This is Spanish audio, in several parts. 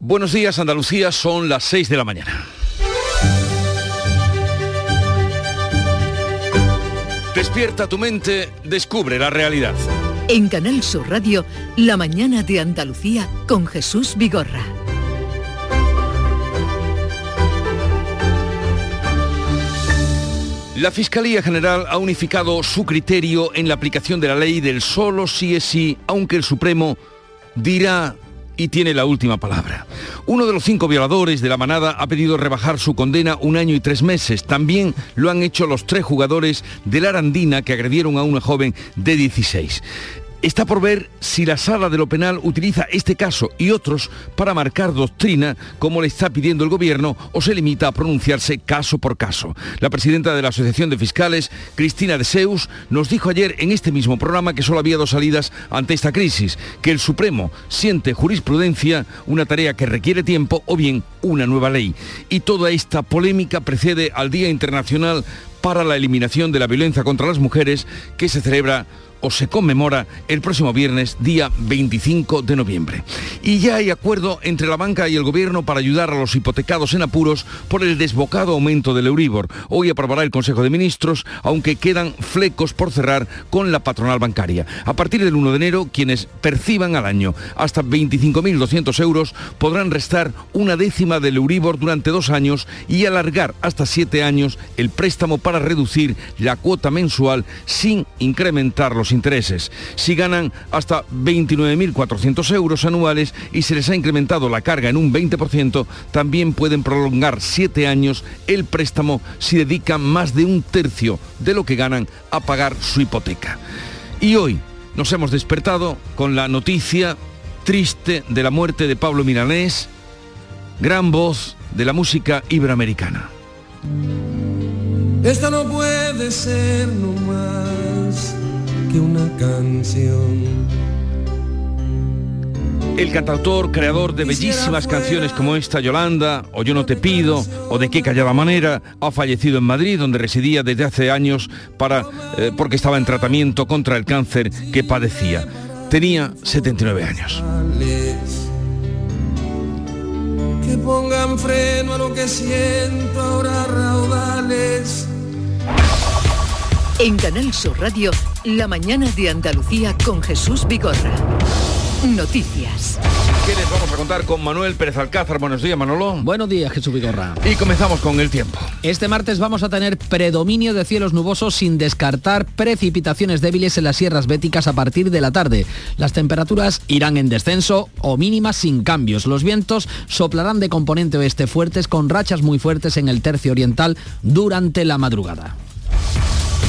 Buenos días Andalucía, son las 6 de la mañana. Despierta tu mente, descubre la realidad. En Canal Sur Radio, La mañana de Andalucía con Jesús Vigorra. La Fiscalía General ha unificado su criterio en la aplicación de la ley del solo sí es sí, aunque el Supremo dirá y tiene la última palabra. Uno de los cinco violadores de la manada ha pedido rebajar su condena un año y tres meses. También lo han hecho los tres jugadores de la Arandina que agredieron a una joven de 16. Está por ver si la sala de lo penal utiliza este caso y otros para marcar doctrina, como le está pidiendo el gobierno, o se limita a pronunciarse caso por caso. La presidenta de la Asociación de Fiscales, Cristina de Seus, nos dijo ayer en este mismo programa que solo había dos salidas ante esta crisis, que el Supremo siente jurisprudencia, una tarea que requiere tiempo, o bien una nueva ley. Y toda esta polémica precede al Día Internacional para la Eliminación de la Violencia contra las Mujeres, que se celebra o se conmemora el próximo viernes, día 25 de noviembre. Y ya hay acuerdo entre la banca y el gobierno para ayudar a los hipotecados en apuros por el desbocado aumento del Euribor. Hoy aprobará el Consejo de Ministros, aunque quedan flecos por cerrar con la patronal bancaria. A partir del 1 de enero, quienes perciban al año hasta 25.200 euros podrán restar una décima del Euribor durante dos años y alargar hasta siete años el préstamo para reducir la cuota mensual sin incrementar los intereses. Si ganan hasta 29.400 euros anuales y se les ha incrementado la carga en un 20%, también pueden prolongar siete años el préstamo si dedican más de un tercio de lo que ganan a pagar su hipoteca. Y hoy nos hemos despertado con la noticia triste de la muerte de Pablo Milanés, gran voz de la música iberoamericana. Esta no puede ser no más que una canción. El cantautor, creador de bellísimas canciones como esta, Yolanda, o Yo no te pido, o De qué callada manera, ha fallecido en Madrid, donde residía desde hace años para, eh, porque estaba en tratamiento contra el cáncer que padecía. Tenía 79 años. Que pongan freno a lo que siento ahora raudales. En Canal Sur Radio, La mañana de Andalucía con Jesús Vigorra. Noticias. ¿Qué les vamos a contar con Manuel Pérez Alcázar? Buenos días, Manolo. Buenos días, Jesús Vigorra. Y comenzamos con el tiempo. Este martes vamos a tener predominio de cielos nubosos sin descartar precipitaciones débiles en las sierras béticas a partir de la tarde. Las temperaturas irán en descenso o mínimas sin cambios. Los vientos soplarán de componente oeste fuertes con rachas muy fuertes en el tercio oriental durante la madrugada.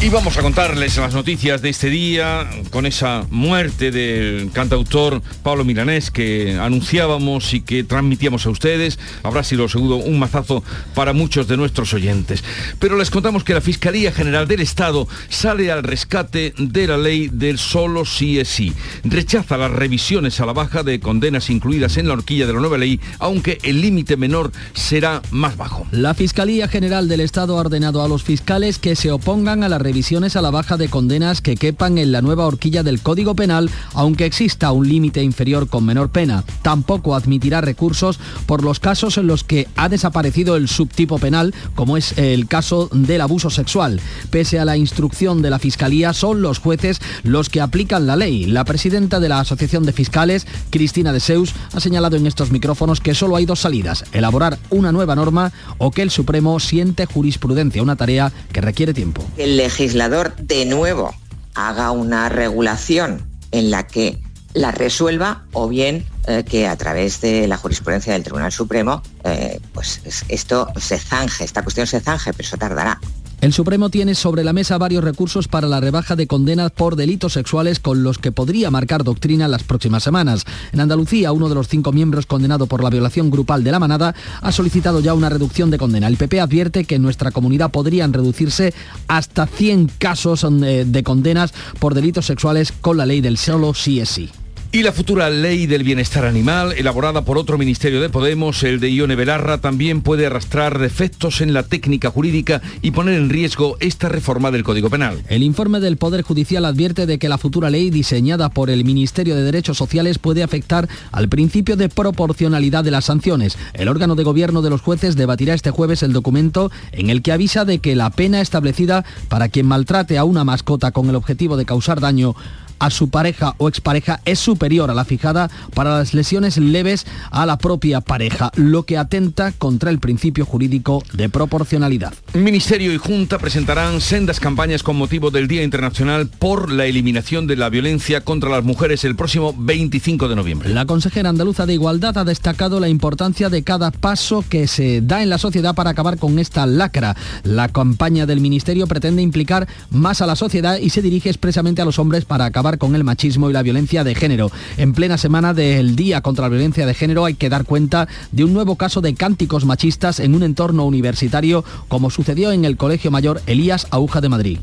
Y vamos a contarles las noticias de este día con esa muerte del cantautor Pablo Milanés que anunciábamos y que transmitíamos a ustedes. Habrá sido seguro un mazazo para muchos de nuestros oyentes. Pero les contamos que la Fiscalía General del Estado sale al rescate de la ley del solo sí es sí. Rechaza las revisiones a la baja de condenas incluidas en la horquilla de la nueva ley, aunque el límite menor será más bajo. La Fiscalía General del Estado ha ordenado a los fiscales que se opongan a la revisiones a la baja de condenas que quepan en la nueva horquilla del Código Penal, aunque exista un límite inferior con menor pena. Tampoco admitirá recursos por los casos en los que ha desaparecido el subtipo penal, como es el caso del abuso sexual. Pese a la instrucción de la Fiscalía, son los jueces los que aplican la ley. La presidenta de la Asociación de Fiscales, Cristina de Seus, ha señalado en estos micrófonos que solo hay dos salidas, elaborar una nueva norma o que el Supremo siente jurisprudencia, una tarea que requiere tiempo. El legislador de nuevo haga una regulación en la que la resuelva o bien eh, que a través de la jurisprudencia del Tribunal Supremo eh, pues es- esto se zanje, esta cuestión se zanje, pero eso tardará. El Supremo tiene sobre la mesa varios recursos para la rebaja de condenas por delitos sexuales con los que podría marcar doctrina las próximas semanas. En Andalucía, uno de los cinco miembros condenado por la violación grupal de la manada ha solicitado ya una reducción de condena. El PP advierte que en nuestra comunidad podrían reducirse hasta 100 casos eh, de condenas por delitos sexuales con la ley del solo sí es sí. Y la futura ley del bienestar animal, elaborada por otro ministerio de Podemos, el de Ione Belarra, también puede arrastrar defectos en la técnica jurídica y poner en riesgo esta reforma del Código Penal. El informe del Poder Judicial advierte de que la futura ley diseñada por el Ministerio de Derechos Sociales puede afectar al principio de proporcionalidad de las sanciones. El órgano de gobierno de los jueces debatirá este jueves el documento en el que avisa de que la pena establecida para quien maltrate a una mascota con el objetivo de causar daño a su pareja o expareja es superior a la fijada para las lesiones leves a la propia pareja, lo que atenta contra el principio jurídico de proporcionalidad. Ministerio y Junta presentarán sendas campañas con motivo del Día Internacional por la eliminación de la violencia contra las mujeres el próximo 25 de noviembre. La consejera andaluza de Igualdad ha destacado la importancia de cada paso que se da en la sociedad para acabar con esta lacra. La campaña del Ministerio pretende implicar más a la sociedad y se dirige expresamente a los hombres para acabar con el machismo y la violencia de género. En plena semana del Día contra la Violencia de Género hay que dar cuenta de un nuevo caso de cánticos machistas en un entorno universitario como sucedió en el Colegio Mayor Elías Aguja de Madrid.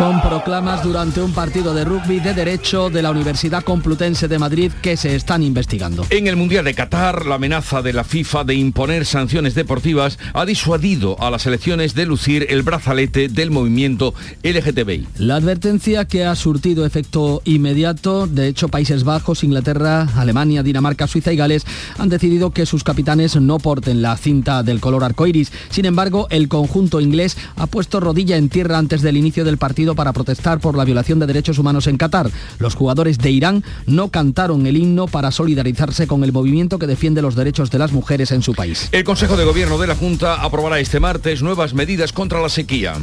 Son proclamas durante un partido de rugby de derecho de la Universidad Complutense de Madrid que se están investigando. En el Mundial de Qatar, la amenaza de la FIFA de imponer sanciones deportivas ha disuadido a las elecciones de lucir el brazalete del movimiento LGTBI. La advertencia que ha surtido efecto inmediato, de hecho Países Bajos, Inglaterra, Alemania, Dinamarca, Suiza y Gales han decidido que sus capitanes no porten la cinta del color arcoiris. Sin embargo, el conjunto inglés ha puesto rodilla en tierra antes del inicio del partido para protestar por la violación de derechos humanos en Qatar. Los jugadores de Irán no cantaron el himno para solidarizarse con el movimiento que defiende los derechos de las mujeres en su país. El Consejo de Gobierno de la Junta aprobará este martes nuevas medidas contra la sequía.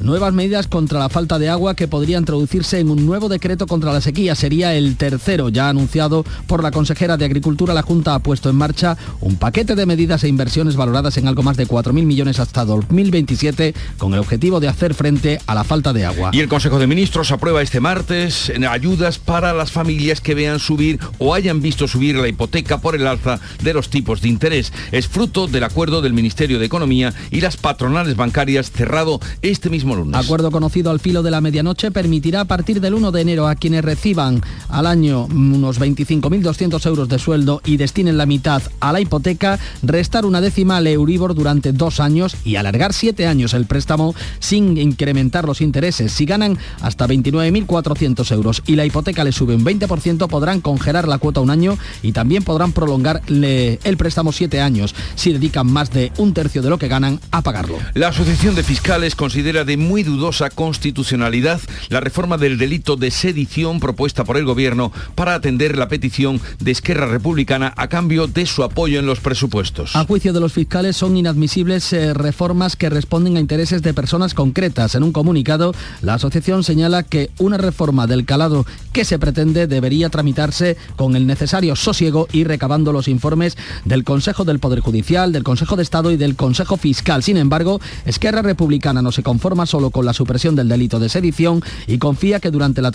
Nuevas medidas contra la falta de agua que podrían introducirse en un nuevo decreto contra la sequía. Sería el tercero ya anunciado por la consejera de Agricultura. La Junta ha puesto en marcha un paquete de medidas e inversiones valoradas en algo más de 4.000 millones hasta 2027 con el objetivo de hacer frente a la falta de agua. Y el Consejo de Ministros aprueba este martes ayudas para las familias que vean subir o hayan visto subir la hipoteca por el alza de los tipos de interés. Es fruto del acuerdo del Ministerio de Economía y las patronales bancarias cerrado este mismo lunes. Acuerdo conocido al filo de la medianoche permitirá a partir del 1 de enero a quienes reciban al año unos 25.200 euros de sueldo y destinen la mitad a la hipoteca, restar una décima al Euribor durante dos años y alargar siete años el préstamo sin incrementar los intereses si ganan hasta 29.400 euros y la hipoteca le sube un 20%, podrán congelar la cuota un año y también podrán prolongarle el préstamo siete años si dedican más de un tercio de lo que ganan a pagarlo. La Asociación de Fiscales considera de muy dudosa constitucionalidad la reforma del delito de sedición propuesta por el Gobierno para atender la petición de Esquerra Republicana a cambio de su apoyo en los presupuestos. A juicio de los fiscales son inadmisibles eh, reformas que responden a intereses de personas concretas. En un comunicado, la asociación señala que una reforma del calado que se pretende debería tramitarse con el necesario sosiego y recabando los informes del Consejo del Poder Judicial, del Consejo de Estado y del Consejo Fiscal. Sin embargo, Esquerra Republicana no se conforma solo con la supresión del delito de sedición y confía que durante la,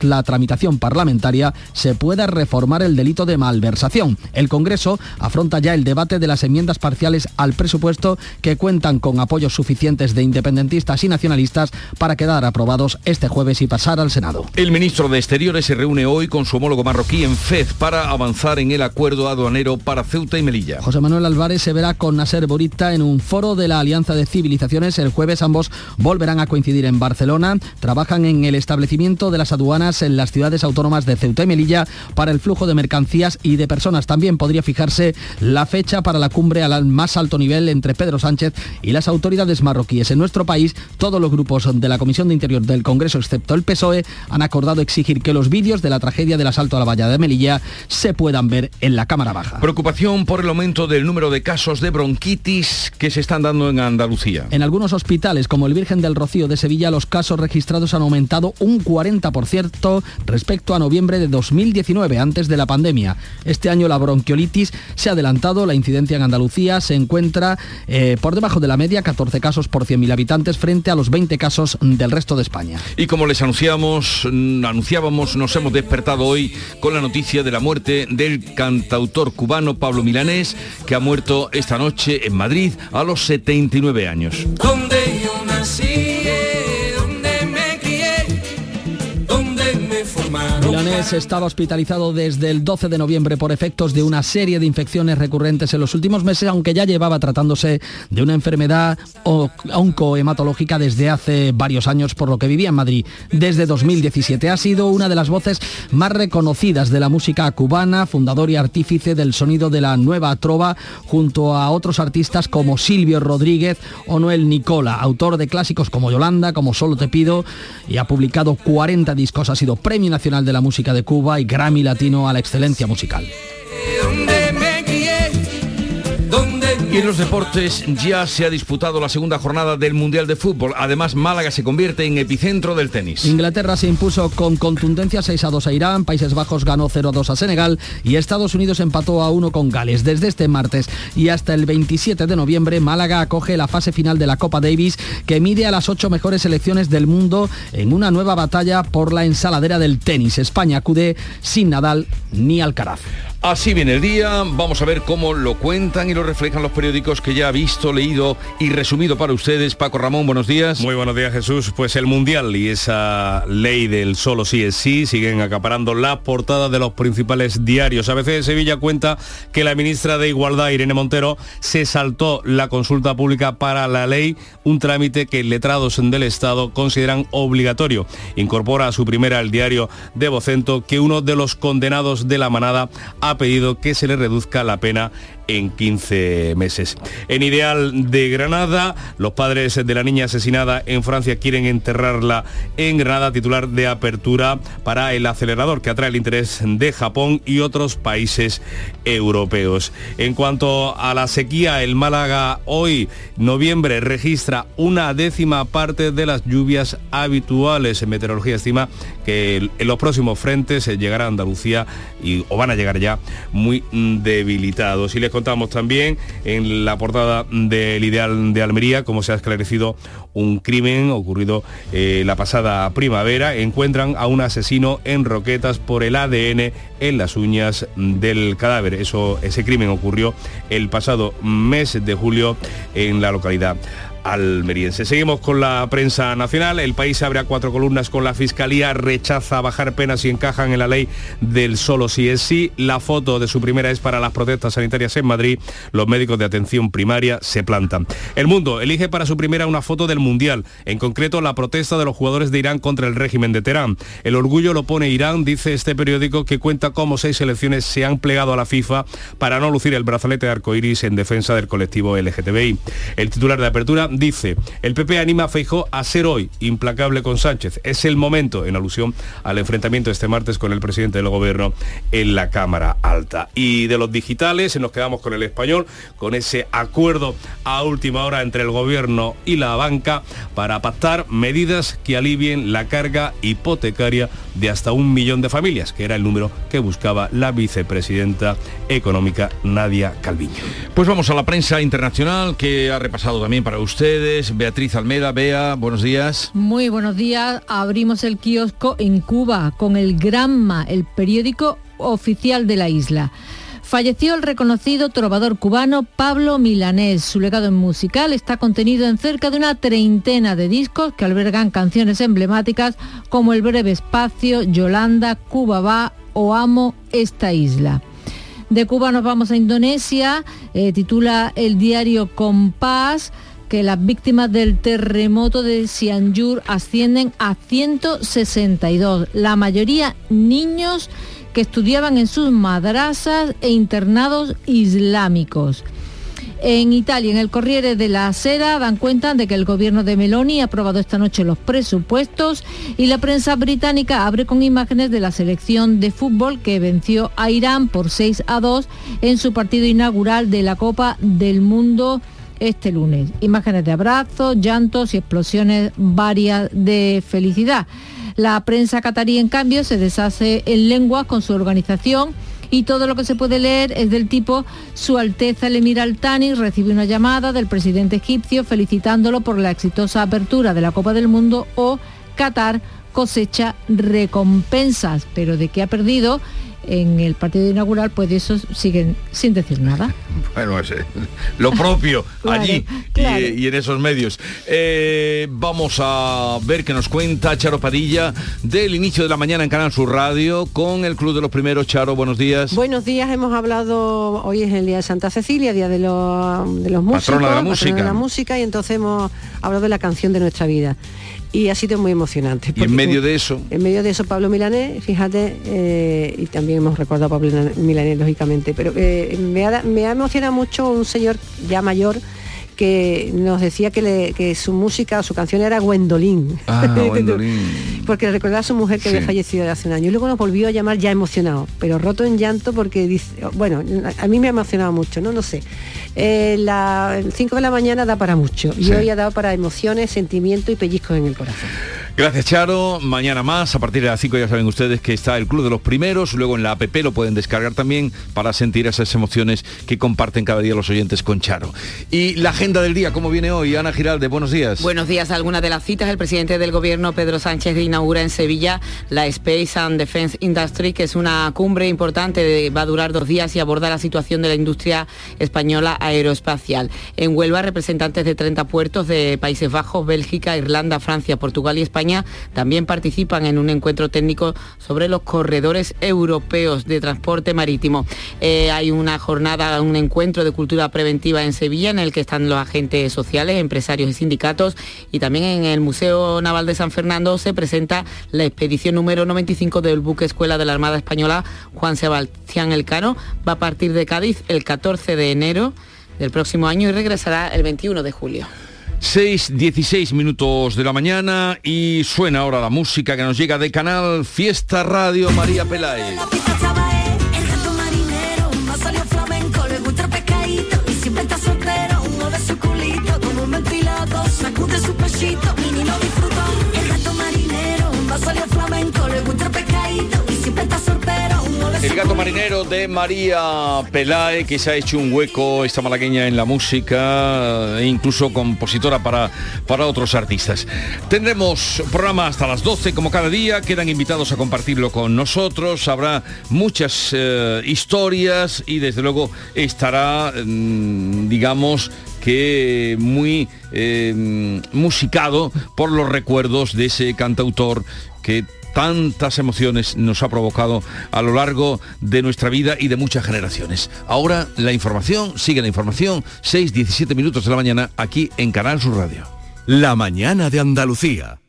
la tramitación parlamentaria se pueda reformar el delito de malversación. El Congreso afronta ya el debate de las enmiendas parciales al presupuesto que cuentan con apoyos suficientes de independentistas y nacionalistas para quedar aprobados este jueves y pasar al Senado. El ministro de Exteriores se reúne hoy con su homólogo marroquí en Fez para avanzar en el acuerdo aduanero para Ceuta y Melilla. José Manuel Álvarez se verá con Nasser Borita en un foro de la Alianza de Civilizaciones. El jueves ambos volverán a coincidir en Barcelona. Trabajan en el establecimiento de las aduanas en las ciudades autónomas de Ceuta y Melilla para el flujo de mercancías y de personas. También podría fijarse la fecha para la cumbre al más alto nivel entre Pedro Sánchez y las autoridades marroquíes. En nuestro país, todos los grupos de la Comisión de Interior del Congreso, excepto el PSOE, han acordado exigir que los vídeos de la tragedia del asalto a la valla de Melilla se puedan ver en la Cámara Baja. Preocupación por el aumento del número de casos de bronquitis que se están dando en Andalucía. En algunos hospitales, como el Virgen Virgen del Rocío de Sevilla los casos registrados han aumentado un 40% respecto a noviembre de 2019, antes de la pandemia. Este año la bronquiolitis se ha adelantado, la incidencia en Andalucía se encuentra eh, por debajo de la media, 14 casos por 100.000 habitantes frente a los 20 casos del resto de España. Y como les anunciamos, mm, anunciábamos, nos hemos despertado hoy con la noticia de la muerte del cantautor cubano Pablo Milanés, que ha muerto esta noche en Madrid a los 79 años. Milanés estaba hospitalizado desde el 12 de noviembre por efectos de una serie de infecciones recurrentes en los últimos meses, aunque ya llevaba tratándose de una enfermedad oncohematológica desde hace varios años, por lo que vivía en Madrid desde 2017. Ha sido una de las voces más reconocidas de la música cubana, fundador y artífice del sonido de la nueva trova, junto a otros artistas como Silvio Rodríguez o Noel Nicola, autor de clásicos como Yolanda, como Solo te pido, y ha publicado 40 discos, ha sido Premio Nacional de la Música de Cuba y Grammy Latino a la Excelencia Musical. Y en los deportes ya se ha disputado la segunda jornada del Mundial de Fútbol. Además, Málaga se convierte en epicentro del tenis. Inglaterra se impuso con contundencia 6 a 2 a Irán, Países Bajos ganó 0 a 2 a Senegal y Estados Unidos empató a 1 con Gales. Desde este martes y hasta el 27 de noviembre, Málaga acoge la fase final de la Copa Davis que mide a las ocho mejores selecciones del mundo en una nueva batalla por la ensaladera del tenis. España acude sin Nadal ni Alcaraz. Así viene el día, vamos a ver cómo lo cuentan y lo reflejan los periódicos que ya ha visto, leído y resumido para ustedes. Paco Ramón, buenos días. Muy buenos días Jesús. Pues el Mundial y esa ley del solo sí es sí siguen acaparando la portada de los principales diarios. ABC de Sevilla cuenta que la ministra de Igualdad, Irene Montero, se saltó la consulta pública para la ley, un trámite que letrados del Estado consideran obligatorio. Incorpora a su primera el diario de Vocento que uno de los condenados de la manada ha pedido que se le reduzca la pena en 15 meses. En Ideal de Granada, los padres de la niña asesinada en Francia quieren enterrarla en Granada, titular de apertura para el acelerador que atrae el interés de Japón y otros países europeos. En cuanto a la sequía, el Málaga hoy, noviembre, registra una décima parte de las lluvias habituales. En meteorología estima que en los próximos frentes llegará a Andalucía y, o van a llegar ya muy debilitados. Y les contamos también en la portada del Ideal de Almería cómo se ha esclarecido un crimen ocurrido eh, la pasada primavera. Encuentran a un asesino en Roquetas por el ADN en las uñas del cadáver. Eso, ese crimen ocurrió el pasado mes de julio en la localidad almeriense. Seguimos con la prensa nacional. El país abre a cuatro columnas con la Fiscalía, rechaza bajar penas y encajan en la ley del solo sí es sí. La foto de su primera es para las protestas sanitarias en Madrid. Los médicos de atención primaria se plantan. El mundo elige para su primera una foto del Mundial, en concreto la protesta de los jugadores de Irán contra el régimen de Teherán. El orgullo lo pone Irán, dice este periódico que cuenta cómo seis selecciones se han plegado a la FIFA para no lucir el brazalete de arcoiris en defensa del colectivo LGTBI. El titular de apertura dice, el PP anima a Feijó a ser hoy implacable con Sánchez. Es el momento, en alusión al enfrentamiento este martes con el presidente del gobierno en la Cámara Alta. Y de los digitales nos quedamos con el español, con ese acuerdo a última hora entre el gobierno y la banca para pactar medidas que alivien la carga hipotecaria de hasta un millón de familias, que era el número que buscaba la vicepresidenta económica Nadia Calviño. Pues vamos a la prensa internacional que ha repasado también para usted Beatriz Almeda, Bea, buenos días. Muy buenos días. Abrimos el kiosco en Cuba con el Granma, el periódico oficial de la isla. Falleció el reconocido trovador cubano Pablo Milanés. Su legado musical está contenido en cerca de una treintena de discos que albergan canciones emblemáticas como El breve espacio, Yolanda, Cuba va o Amo esta isla. De Cuba nos vamos a Indonesia, eh, titula el diario Compás que las víctimas del terremoto de Cianjur ascienden a 162, la mayoría niños que estudiaban en sus madrasas e internados islámicos. En Italia, en el Corriere de la Sera, dan cuenta de que el gobierno de Meloni ha aprobado esta noche los presupuestos y la prensa británica abre con imágenes de la selección de fútbol que venció a Irán por 6 a 2 en su partido inaugural de la Copa del Mundo este lunes. Imágenes de abrazos, llantos y explosiones varias de felicidad. La prensa catarí, en cambio, se deshace en lenguas con su organización y todo lo que se puede leer es del tipo Su Alteza el Emir Al-Thani recibe una llamada del presidente egipcio felicitándolo por la exitosa apertura de la Copa del Mundo o Qatar cosecha recompensas, pero de qué ha perdido en el partido inaugural, pues de eso siguen sin decir nada. Bueno, es lo propio allí Y, en esos medios. Eh, vamos a ver qué nos cuenta Charo Padilla del inicio de la mañana en Canal Sur Radio con el Club de los Primeros. Charo, buenos días. Buenos días, hemos hablado, hoy es el día de Santa Cecilia, día de los, de los músicos. Patrona de la música. de la música y entonces hemos hablado de la canción de nuestra vida y ha sido muy emocionante. Y en medio de eso. En medio de eso Pablo Milanés, fíjate, eh, y también hemos recordado a Pablo Milanés, lógicamente, pero eh, me, ha, me ha emocionado mucho un señor ya mayor que nos decía que, su música, su canción era Gwendolyn. Ah, porque recordaba a su mujer que había fallecido hace un año. Y luego nos volvió a llamar ya emocionado, pero roto en llanto porque dice, bueno, a mí me ha emocionado mucho, ¿no? No sé. Eh, la, 5 de la mañana da para mucho y hoy ha dado para emociones, sentimientos y pellizcos en el corazón. Gracias Charo, mañana más, a partir de las 5 ya saben ustedes que está el Club de los Primeros, luego en la app lo pueden descargar también para sentir esas emociones que comparten cada día los oyentes con Charo. Y la agenda del día, ¿cómo viene hoy? Ana Giralde, buenos días. Buenos días, algunas de las citas, el presidente del gobierno Pedro Sánchez inaugura en Sevilla la Space and Defense Industry, que es una cumbre importante, va a durar dos días y aborda la situación de la industria española aeroespacial. En Huelva, representantes de 30 puertos de Países Bajos, Bélgica, Irlanda, Francia, Portugal y España también participan en un encuentro técnico sobre los corredores europeos de transporte marítimo. Eh, hay una jornada, un encuentro de cultura preventiva en Sevilla en el que están los agentes sociales, empresarios y sindicatos y también en el Museo Naval de San Fernando se presenta la expedición número 95 del buque escuela de la Armada Española Juan Sebastián Elcano. Va a partir de Cádiz el 14 de enero del próximo año y regresará el 21 de julio. 6, 16 minutos de la mañana y suena ahora la música que nos llega de Canal Fiesta Radio María Peláez. El gato marinero de María Pelae, que se ha hecho un hueco, esta malagueña en la música, e incluso compositora para, para otros artistas. Tendremos programa hasta las 12 como cada día, quedan invitados a compartirlo con nosotros, habrá muchas eh, historias y desde luego estará, mm, digamos, que muy eh, musicado por los recuerdos de ese cantautor que tantas emociones nos ha provocado a lo largo de nuestra vida y de muchas generaciones. Ahora la información, sigue la información, 6, 17 minutos de la mañana aquí en Canal Sur Radio. La mañana de Andalucía.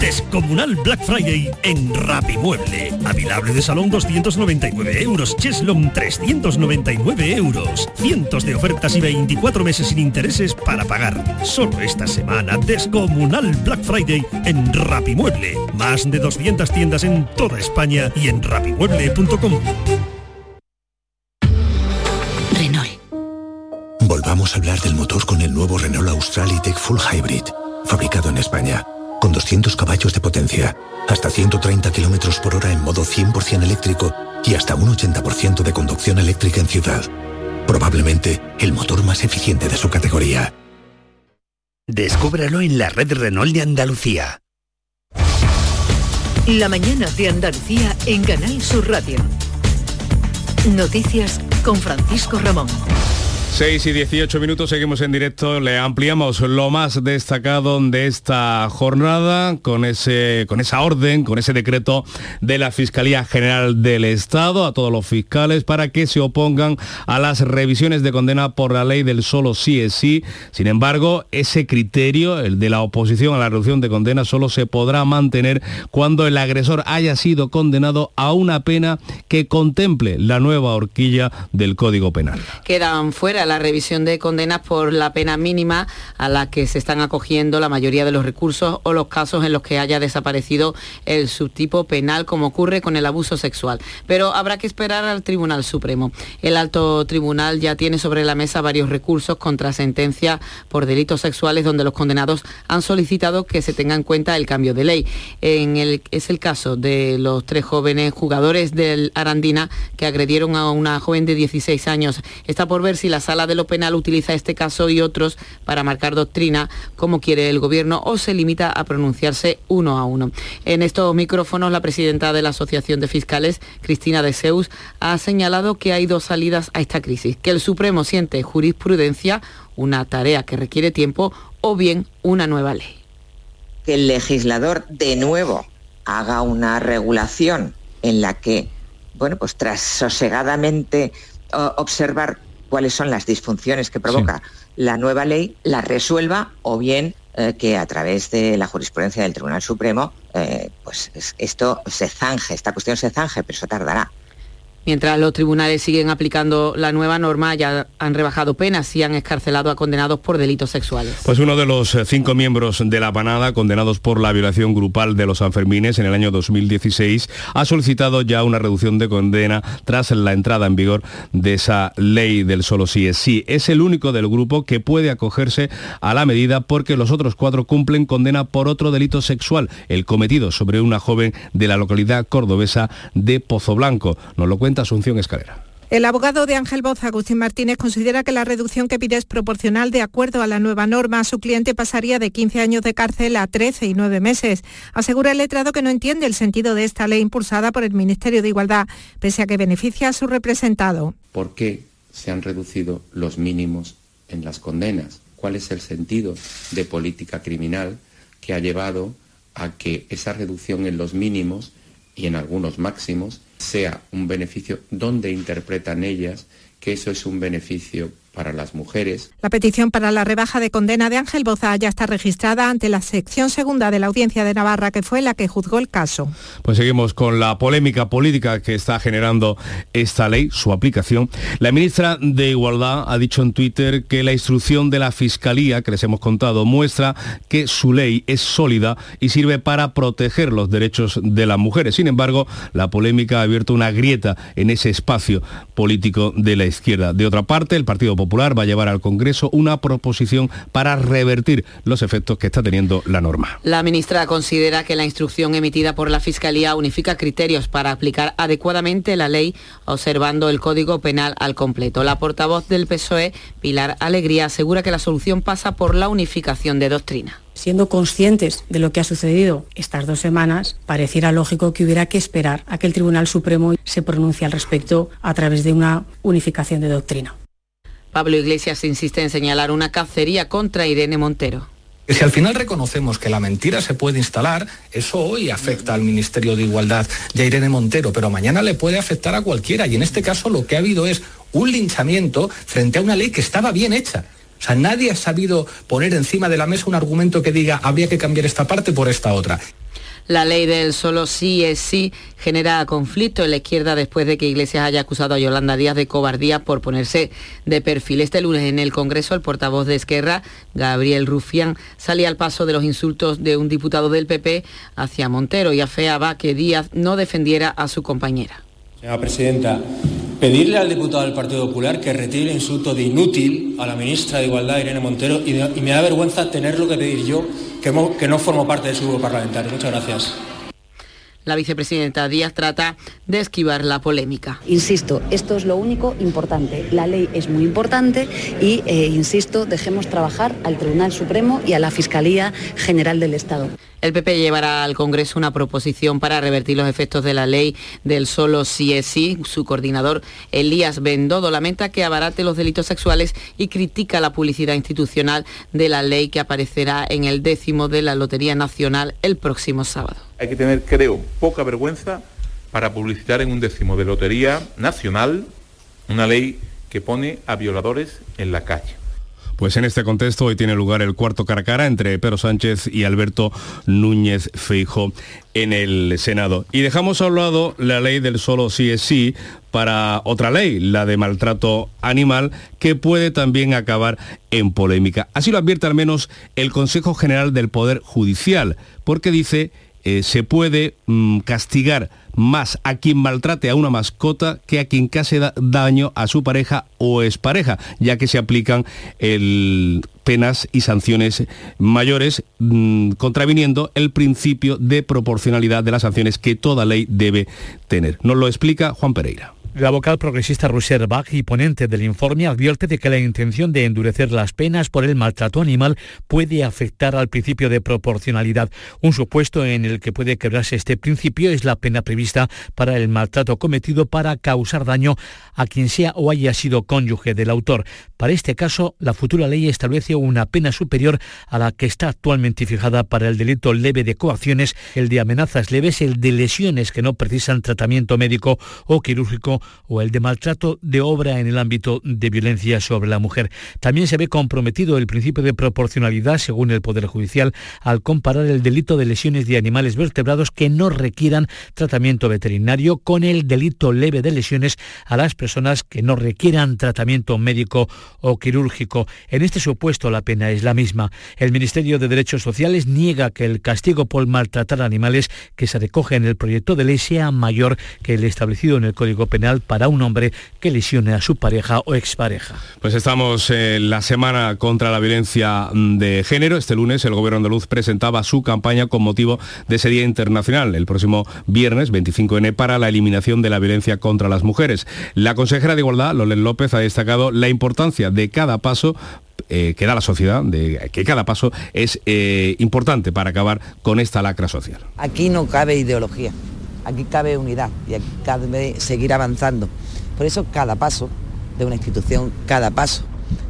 Descomunal Black Friday en Rapimueble. Avilable de salón 299 euros. Cheslon 399 euros. Cientos de ofertas y 24 meses sin intereses para pagar. Solo esta semana, Descomunal Black Friday en Rapimueble. Más de 200 tiendas en toda España y en rapimueble.com. Renault. Volvamos a hablar del motor con el nuevo Renault Australitech Full Hybrid. Fabricado en España con 200 caballos de potencia, hasta 130 km por hora en modo 100% eléctrico y hasta un 80% de conducción eléctrica en ciudad. Probablemente el motor más eficiente de su categoría. Descúbralo en la red Renault de Andalucía. La mañana de Andalucía en Canal Sur Radio. Noticias con Francisco Ramón. 6 y 18 minutos, seguimos en directo, le ampliamos lo más destacado de esta jornada con, ese, con esa orden, con ese decreto de la Fiscalía General del Estado a todos los fiscales para que se opongan a las revisiones de condena por la ley del solo sí es sí. Sin embargo, ese criterio, el de la oposición a la reducción de condena, solo se podrá mantener cuando el agresor haya sido condenado a una pena que contemple la nueva horquilla del Código Penal. Quedan fuera la revisión de condenas por la pena mínima a la que se están acogiendo la mayoría de los recursos o los casos en los que haya desaparecido el subtipo penal, como ocurre con el abuso sexual. Pero habrá que esperar al Tribunal Supremo. El alto tribunal ya tiene sobre la mesa varios recursos contra sentencia por delitos sexuales donde los condenados han solicitado que se tenga en cuenta el cambio de ley. En el, es el caso de los tres jóvenes jugadores del Arandina que agredieron a una joven de 16 años. Está por ver si la sala de lo penal utiliza este caso y otros para marcar doctrina como quiere el gobierno o se limita a pronunciarse uno a uno. En estos micrófonos la presidenta de la Asociación de Fiscales, Cristina de Seus, ha señalado que hay dos salidas a esta crisis, que el Supremo siente jurisprudencia, una tarea que requiere tiempo, o bien una nueva ley. Que el legislador de nuevo haga una regulación en la que, bueno, pues tras sosegadamente observar cuáles son las disfunciones que provoca la nueva ley, la resuelva o bien eh, que a través de la jurisprudencia del Tribunal Supremo, eh, pues esto se zanje, esta cuestión se zanje, pero eso tardará. Mientras los tribunales siguen aplicando la nueva norma, ya han rebajado penas y han escarcelado a condenados por delitos sexuales. Pues uno de los eh, cinco miembros de la panada condenados por la violación grupal de los Sanfermines en el año 2016 ha solicitado ya una reducción de condena tras la entrada en vigor de esa ley del solo sí es sí. Es el único del grupo que puede acogerse a la medida porque los otros cuatro cumplen condena por otro delito sexual, el cometido sobre una joven de la localidad cordobesa de Pozo Blanco. Nos lo cuenta Asunción Escalera. El abogado de Ángel Boz, Agustín Martínez, considera que la reducción que pide es proporcional de acuerdo a la nueva norma. Su cliente pasaría de 15 años de cárcel a 13 y 9 meses. Asegura el letrado que no entiende el sentido de esta ley impulsada por el Ministerio de Igualdad, pese a que beneficia a su representado. ¿Por qué se han reducido los mínimos en las condenas? ¿Cuál es el sentido de política criminal que ha llevado a que esa reducción en los mínimos y en algunos máximos sea un beneficio donde interpretan ellas que eso es un beneficio para las mujeres. La petición para la rebaja de condena de Ángel Boza ya está registrada ante la sección segunda de la Audiencia de Navarra, que fue la que juzgó el caso. Pues seguimos con la polémica política que está generando esta ley, su aplicación. La ministra de Igualdad ha dicho en Twitter que la instrucción de la Fiscalía, que les hemos contado, muestra que su ley es sólida y sirve para proteger los derechos de las mujeres. Sin embargo, la polémica ha abierto una grieta en ese espacio político de la izquierda. De otra parte, el Partido Popular va a llevar al Congreso una proposición para revertir los efectos que está teniendo la norma. La ministra considera que la instrucción emitida por la Fiscalía unifica criterios para aplicar adecuadamente la ley, observando el Código Penal al completo. La portavoz del PSOE, Pilar Alegría, asegura que la solución pasa por la unificación de doctrina siendo conscientes de lo que ha sucedido estas dos semanas, pareciera lógico que hubiera que esperar a que el Tribunal Supremo se pronuncie al respecto a través de una unificación de doctrina. Pablo Iglesias insiste en señalar una cacería contra Irene Montero. Si al final reconocemos que la mentira se puede instalar, eso hoy afecta al Ministerio de Igualdad a Irene Montero, pero mañana le puede afectar a cualquiera. Y en este caso lo que ha habido es un linchamiento frente a una ley que estaba bien hecha. O sea, nadie ha sabido poner encima de la mesa un argumento que diga habría que cambiar esta parte por esta otra. La ley del solo sí es sí genera conflicto en la izquierda después de que Iglesias haya acusado a Yolanda Díaz de cobardía por ponerse de perfil. Este lunes en el Congreso el portavoz de Esquerra, Gabriel Rufián, salía al paso de los insultos de un diputado del PP hacia Montero y afeaba que Díaz no defendiera a su compañera. Señora presidenta, pedirle al diputado del Partido Popular que retire el insulto de inútil a la ministra de Igualdad, Irene Montero, y, me da vergüenza tenerlo que pedir yo que, no formo parte de su grupo parlamentario. Muchas gracias. La vicepresidenta Díaz trata de esquivar la polémica. Insisto, esto es lo único importante. La ley es muy importante y, eh, insisto, dejemos trabajar al Tribunal Supremo y a la Fiscalía General del Estado. El PP llevará al Congreso una proposición para revertir los efectos de la ley del solo sí es sí. Su coordinador, Elías Bendodo, lamenta que abarate los delitos sexuales y critica la publicidad institucional de la ley que aparecerá en el décimo de la Lotería Nacional el próximo sábado. Hay que tener, creo, poca vergüenza para publicitar en un décimo de Lotería Nacional una ley que pone a violadores en la calle. Pues en este contexto hoy tiene lugar el cuarto cara a cara entre Pedro Sánchez y Alberto Núñez Feijo en el Senado. Y dejamos a un lado la ley del solo sí es sí para otra ley, la de maltrato animal, que puede también acabar en polémica. Así lo advierte al menos el Consejo General del Poder Judicial, porque dice eh, se puede mm, castigar más a quien maltrate a una mascota que a quien case daño a su pareja o expareja, ya que se aplican penas y sanciones mayores, mm, contraviniendo el principio de proporcionalidad de las sanciones que toda ley debe tener. Nos lo explica Juan Pereira. La vocal progresista Roger Bach y ponente del informe advierte de que la intención de endurecer las penas por el maltrato animal puede afectar al principio de proporcionalidad. Un supuesto en el que puede quebrarse este principio es la pena prevista para el maltrato cometido para causar daño a quien sea o haya sido cónyuge del autor. Para este caso, la futura ley establece una pena superior a la que está actualmente fijada para el delito leve de coacciones, el de amenazas leves, el de lesiones que no precisan tratamiento médico o quirúrgico o el de maltrato de obra en el ámbito de violencia sobre la mujer. También se ve comprometido el principio de proporcionalidad, según el Poder Judicial, al comparar el delito de lesiones de animales vertebrados que no requieran tratamiento veterinario con el delito leve de lesiones a las personas que no requieran tratamiento médico o quirúrgico. En este supuesto la pena es la misma. El Ministerio de Derechos Sociales niega que el castigo por maltratar animales que se recoge en el proyecto de ley sea mayor que el establecido en el Código Penal para un hombre que lesione a su pareja o expareja. Pues estamos en la semana contra la violencia de género. Este lunes el gobierno andaluz presentaba su campaña con motivo de ese Día Internacional, el próximo viernes 25N, para la eliminación de la violencia contra las mujeres. La consejera de Igualdad, Lolen López, ha destacado la importancia de cada paso eh, que da la sociedad, de que cada paso es eh, importante para acabar con esta lacra social. Aquí no cabe ideología. Aquí cabe unidad y aquí cabe seguir avanzando. Por eso cada paso de una institución, cada paso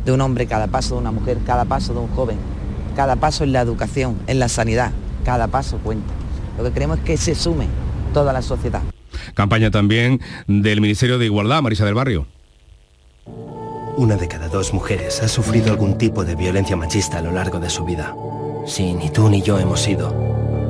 de un hombre, cada paso de una mujer, cada paso de un joven, cada paso en la educación, en la sanidad, cada paso cuenta. Lo que queremos es que se sume toda la sociedad. Campaña también del Ministerio de Igualdad, Marisa del Barrio. Una de cada dos mujeres ha sufrido algún tipo de violencia machista a lo largo de su vida. Si ni tú ni yo hemos sido,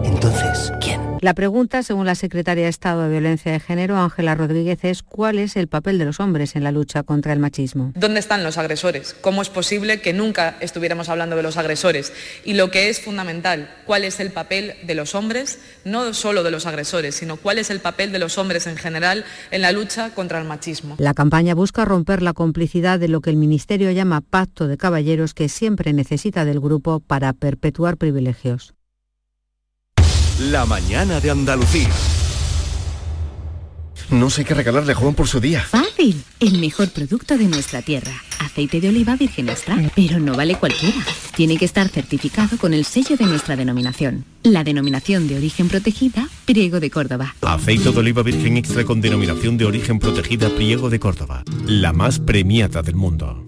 entonces, ¿quién? La pregunta, según la secretaria de Estado de Violencia de Género, Ángela Rodríguez, es cuál es el papel de los hombres en la lucha contra el machismo. ¿Dónde están los agresores? ¿Cómo es posible que nunca estuviéramos hablando de los agresores? Y lo que es fundamental, ¿cuál es el papel de los hombres? No solo de los agresores, sino cuál es el papel de los hombres en general en la lucha contra el machismo. La campaña busca romper la complicidad de lo que el Ministerio llama pacto de caballeros que siempre necesita del grupo para perpetuar privilegios. La mañana de Andalucía. No sé qué regalarle a Juan por su día. Fácil. El mejor producto de nuestra tierra. Aceite de oliva virgen extra. Pero no vale cualquiera. Tiene que estar certificado con el sello de nuestra denominación. La denominación de origen protegida, Priego de Córdoba. Aceite de oliva virgen extra con denominación de origen protegida, Priego de Córdoba. La más premiada del mundo.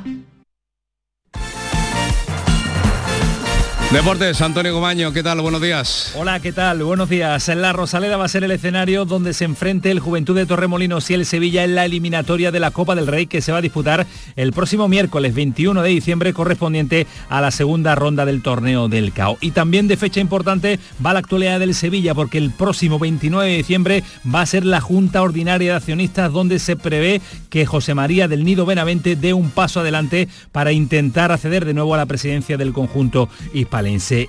Deportes, Antonio Gomaño, ¿qué tal? Buenos días. Hola, ¿qué tal? Buenos días. La Rosaleda va a ser el escenario donde se enfrente el Juventud de Torremolinos y el Sevilla en la eliminatoria de la Copa del Rey que se va a disputar el próximo miércoles 21 de diciembre correspondiente a la segunda ronda del torneo del CAO. Y también de fecha importante va la actualidad del Sevilla porque el próximo 29 de diciembre va a ser la Junta Ordinaria de Accionistas donde se prevé que José María del Nido Benavente dé un paso adelante para intentar acceder de nuevo a la presidencia del conjunto hispano.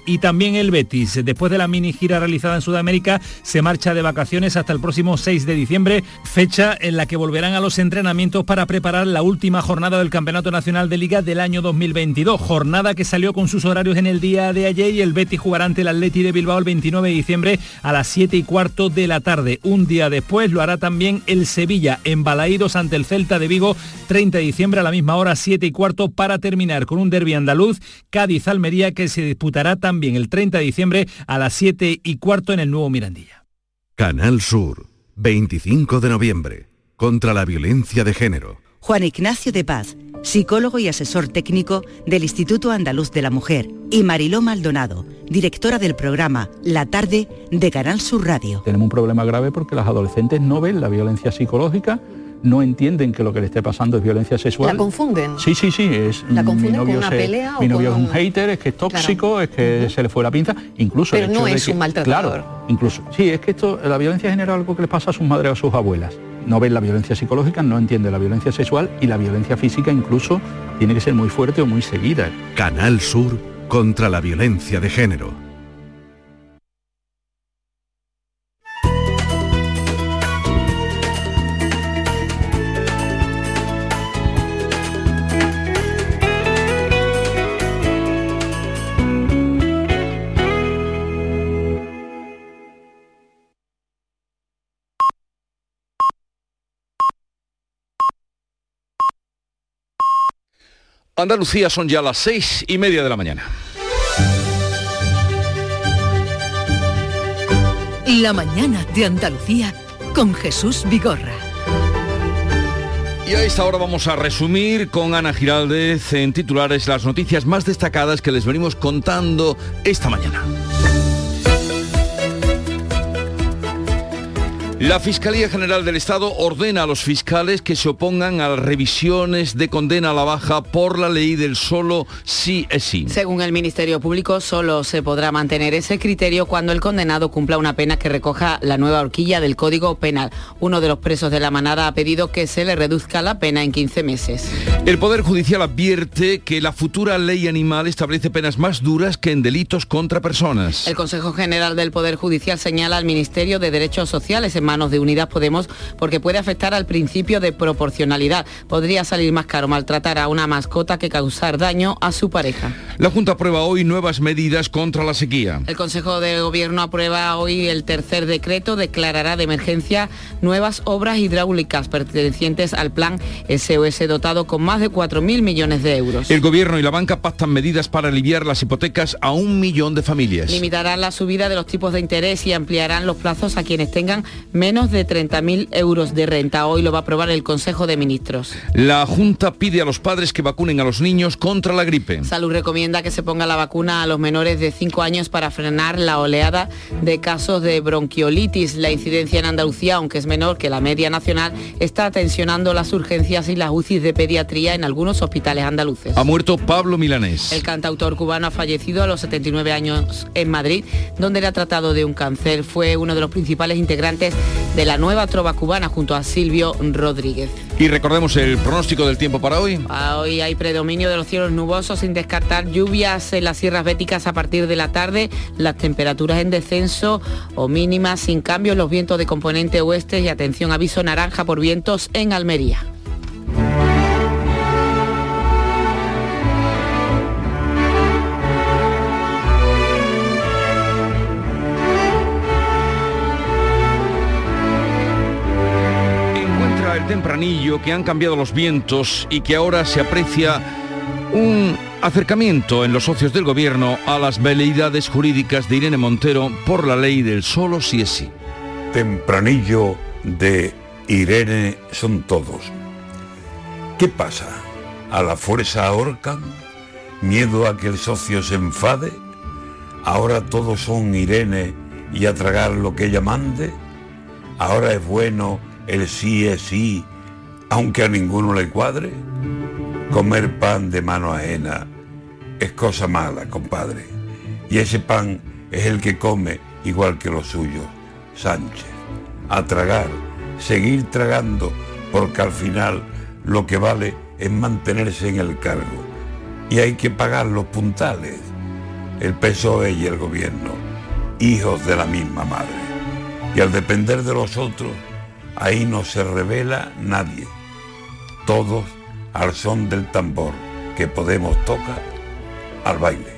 Y también el Betis, después de la mini gira realizada en Sudamérica, se marcha de vacaciones hasta el próximo 6 de diciembre, fecha en la que volverán a los entrenamientos para preparar la última jornada del Campeonato Nacional de Liga del año 2022. Jornada que salió con sus horarios en el día de ayer y el Betis jugará ante el Atleti de Bilbao el 29 de diciembre a las 7 y cuarto de la tarde. Un día después lo hará también el Sevilla en Balaídos ante el Celta de Vigo 30 de diciembre a la misma hora 7 y cuarto para terminar con un derbi andaluz Cádiz-Almería que se disputará también el 30 de diciembre a las 7 y cuarto en el nuevo Mirandilla. Canal Sur, 25 de noviembre, contra la violencia de género. Juan Ignacio de Paz, psicólogo y asesor técnico del Instituto Andaluz de la Mujer, y Mariló Maldonado, directora del programa La Tarde de Canal Sur Radio. Tenemos un problema grave porque las adolescentes no ven la violencia psicológica no entienden que lo que le esté pasando es violencia sexual. ¿La confunden? Sí, sí, sí. Es, ¿La confunden mi novio, con una pelea mi o novio con es un hater, es que es tóxico, es que se le fue la pinza. Incluso Pero el hecho no de es que- un maltratador. Claro, incluso. Sí, es que esto, la violencia genera algo que les pasa a sus madres o a sus abuelas. No ven la violencia psicológica, no entienden la violencia sexual y la violencia física incluso tiene que ser muy fuerte o muy seguida. Canal Sur contra la violencia de género. Andalucía son ya las seis y media de la mañana. La mañana de Andalucía con Jesús Vigorra. Y a esta hora vamos a resumir con Ana Giraldez en titulares las noticias más destacadas que les venimos contando esta mañana. La Fiscalía General del Estado ordena a los fiscales que se opongan a las revisiones de condena a la baja por la ley del solo sí es sí. Según el Ministerio Público, solo se podrá mantener ese criterio cuando el condenado cumpla una pena que recoja la nueva horquilla del Código Penal. Uno de los presos de la manada ha pedido que se le reduzca la pena en 15 meses. El Poder Judicial advierte que la futura ley animal establece penas más duras que en delitos contra personas. El Consejo General del Poder Judicial señala al Ministerio de Derechos Sociales en manos de Unidas Podemos porque puede afectar al principio de proporcionalidad. Podría salir más caro maltratar a una mascota que causar daño a su pareja. La Junta aprueba hoy nuevas medidas contra la sequía. El Consejo de Gobierno aprueba hoy el tercer decreto, declarará de emergencia nuevas obras hidráulicas pertenecientes al plan SOS dotado con más de 4.000 millones de euros. El Gobierno y la banca pactan medidas para aliviar las hipotecas a un millón de familias. Limitarán la subida de los tipos de interés y ampliarán los plazos a quienes tengan menos de 30.000 euros de renta. Hoy lo va a aprobar el Consejo de Ministros. La Junta pide a los padres que vacunen a los niños contra la gripe. Salud recomienda que se ponga la vacuna a los menores de 5 años para frenar la oleada de casos de bronquiolitis. La incidencia en Andalucía, aunque es menor que la media nacional, está tensionando las urgencias y las UCIs de pediatría en algunos hospitales andaluces. Ha muerto Pablo Milanés. El cantautor cubano ha fallecido a los 79 años en Madrid, donde le ha tratado de un cáncer. Fue uno de los principales integrantes de la nueva trova cubana junto a Silvio Rodríguez. Y recordemos el pronóstico del tiempo para hoy. Ah, Hoy hay predominio de los cielos nubosos sin descartar lluvias en las sierras béticas a partir de la tarde, las temperaturas en descenso o mínimas sin cambio, los vientos de componente oeste y atención aviso naranja por vientos en Almería. Tempranillo que han cambiado los vientos y que ahora se aprecia un acercamiento en los socios del gobierno a las veleidades jurídicas de Irene Montero por la ley del solo sí es sí. Tempranillo de Irene son todos. ¿Qué pasa? ¿A la fuerza ahorcan? ¿Miedo a que el socio se enfade? ¿Ahora todos son Irene y a tragar lo que ella mande? ¿Ahora es bueno el sí es sí, aunque a ninguno le cuadre? Comer pan de mano ajena es cosa mala, compadre. Y ese pan es el que come igual que los suyos. Sánchez. A tragar, seguir tragando, porque al final lo que vale es mantenerse en el cargo. Y hay que pagar los puntales. el PSOE y el gobierno, hijos de la misma madre. Y al depender de los otros, ahí no se revela nadie. Todos al son del tambor que podemos tocar al baile.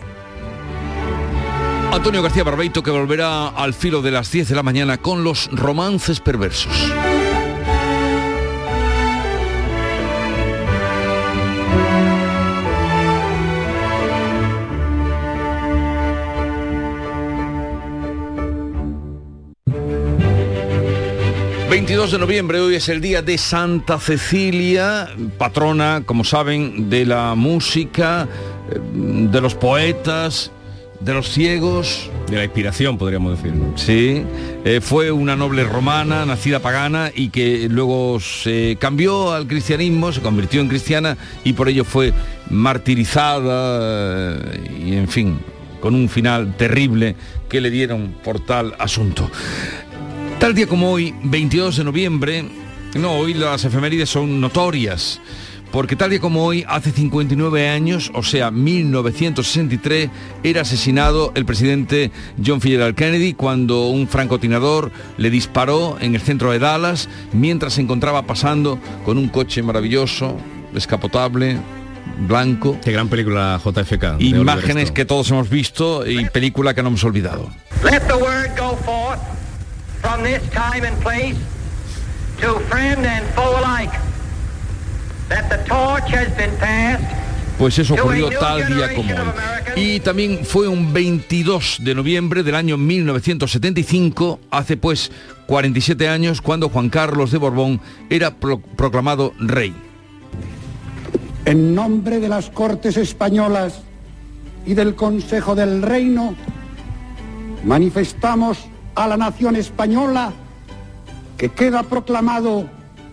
Antonio García Barbeito que volverá al filo de las 10 de la mañana con los romances perversos. ...22 de noviembre, hoy es el día de Santa Cecilia, patrona, como saben, de la música, eh, de los poetas, de los ciegos. De la inspiración, podríamos decir. Sí, eh, fue una noble romana, nacida pagana y que luego se cambió al cristianismo, se convirtió en cristiana y por ello fue martirizada eh, y en fin, con un final terrible que le dieron por tal asunto. Tal día como hoy, 22 de noviembre, no, hoy las efemérides son notorias porque tal día como hoy, hace 59 años, o sea, 1963, era asesinado el presidente John F. Kennedy cuando un francotirador le disparó en el centro de Dallas mientras se encontraba pasando con un coche maravilloso, descapotable, blanco. Qué gran película JFK. Imágenes que todos hemos visto y película que no hemos olvidado. Let the word go forth from this time and place to friend and foe alike. Pues eso ocurrió tal día como hoy. Y también fue un 22 de noviembre del año 1975, hace pues 47 años, cuando Juan Carlos de Borbón era proclamado rey. En nombre de las Cortes Españolas y del Consejo del Reino, manifestamos a la nación española que queda proclamado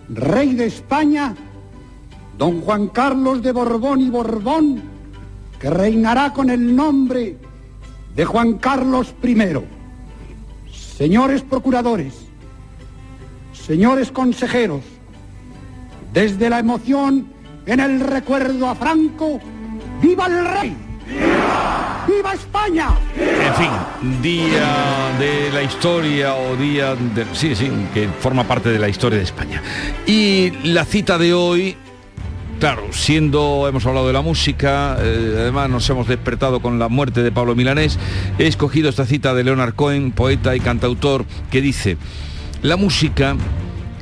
rey de España don Juan Carlos de Borbón y Borbón, que reinará con el nombre de Juan Carlos I. Señores procuradores, señores consejeros, desde la emoción en el recuerdo a Franco, ¡viva el rey! ¡Viva! ¡Viva España! En fin, día de la historia o día de... Sí, sí, que forma parte de la historia de España. Y la cita de hoy Claro, siendo, hemos hablado de la música, eh, además nos hemos despertado con la muerte de Pablo Milanés, he escogido esta cita de Leonard Cohen, poeta y cantautor, que dice, la música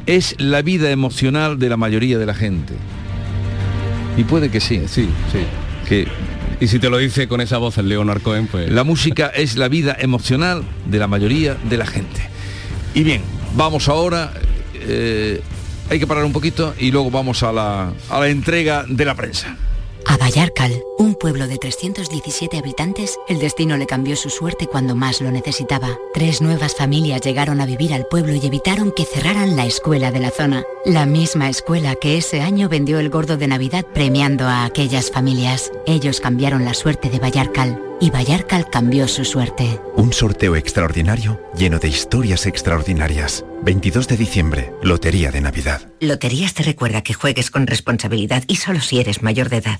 es la vida emocional de la mayoría de la gente. Y puede que sí. Sí, sí. Que y si te lo dice con esa voz el Leonard Cohen, pues... La música es la vida emocional de la mayoría de la gente. Y bien, vamos ahora eh, hay que parar un poquito y luego vamos a la, a la entrega de la prensa. A Vallarcal, un pueblo de 317 habitantes, el destino le cambió su suerte cuando más lo necesitaba. Tres nuevas familias llegaron a vivir al pueblo y evitaron que cerraran la escuela de la zona. La misma escuela que ese año vendió el gordo de Navidad premiando a aquellas familias. Ellos cambiaron la suerte de Vallarcal y Vallarcal cambió su suerte. Un sorteo extraordinario lleno de historias extraordinarias. 22 de diciembre, Lotería de Navidad. Loterías te recuerda que juegues con responsabilidad y solo si eres mayor de edad.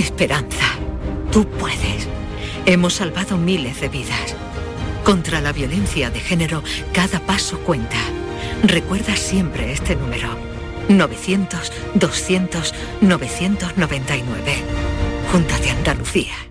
Esperanza. Tú puedes. Hemos salvado miles de vidas. Contra la violencia de género, cada paso cuenta. Recuerda siempre este número. 900-200-999. Junta de Andalucía.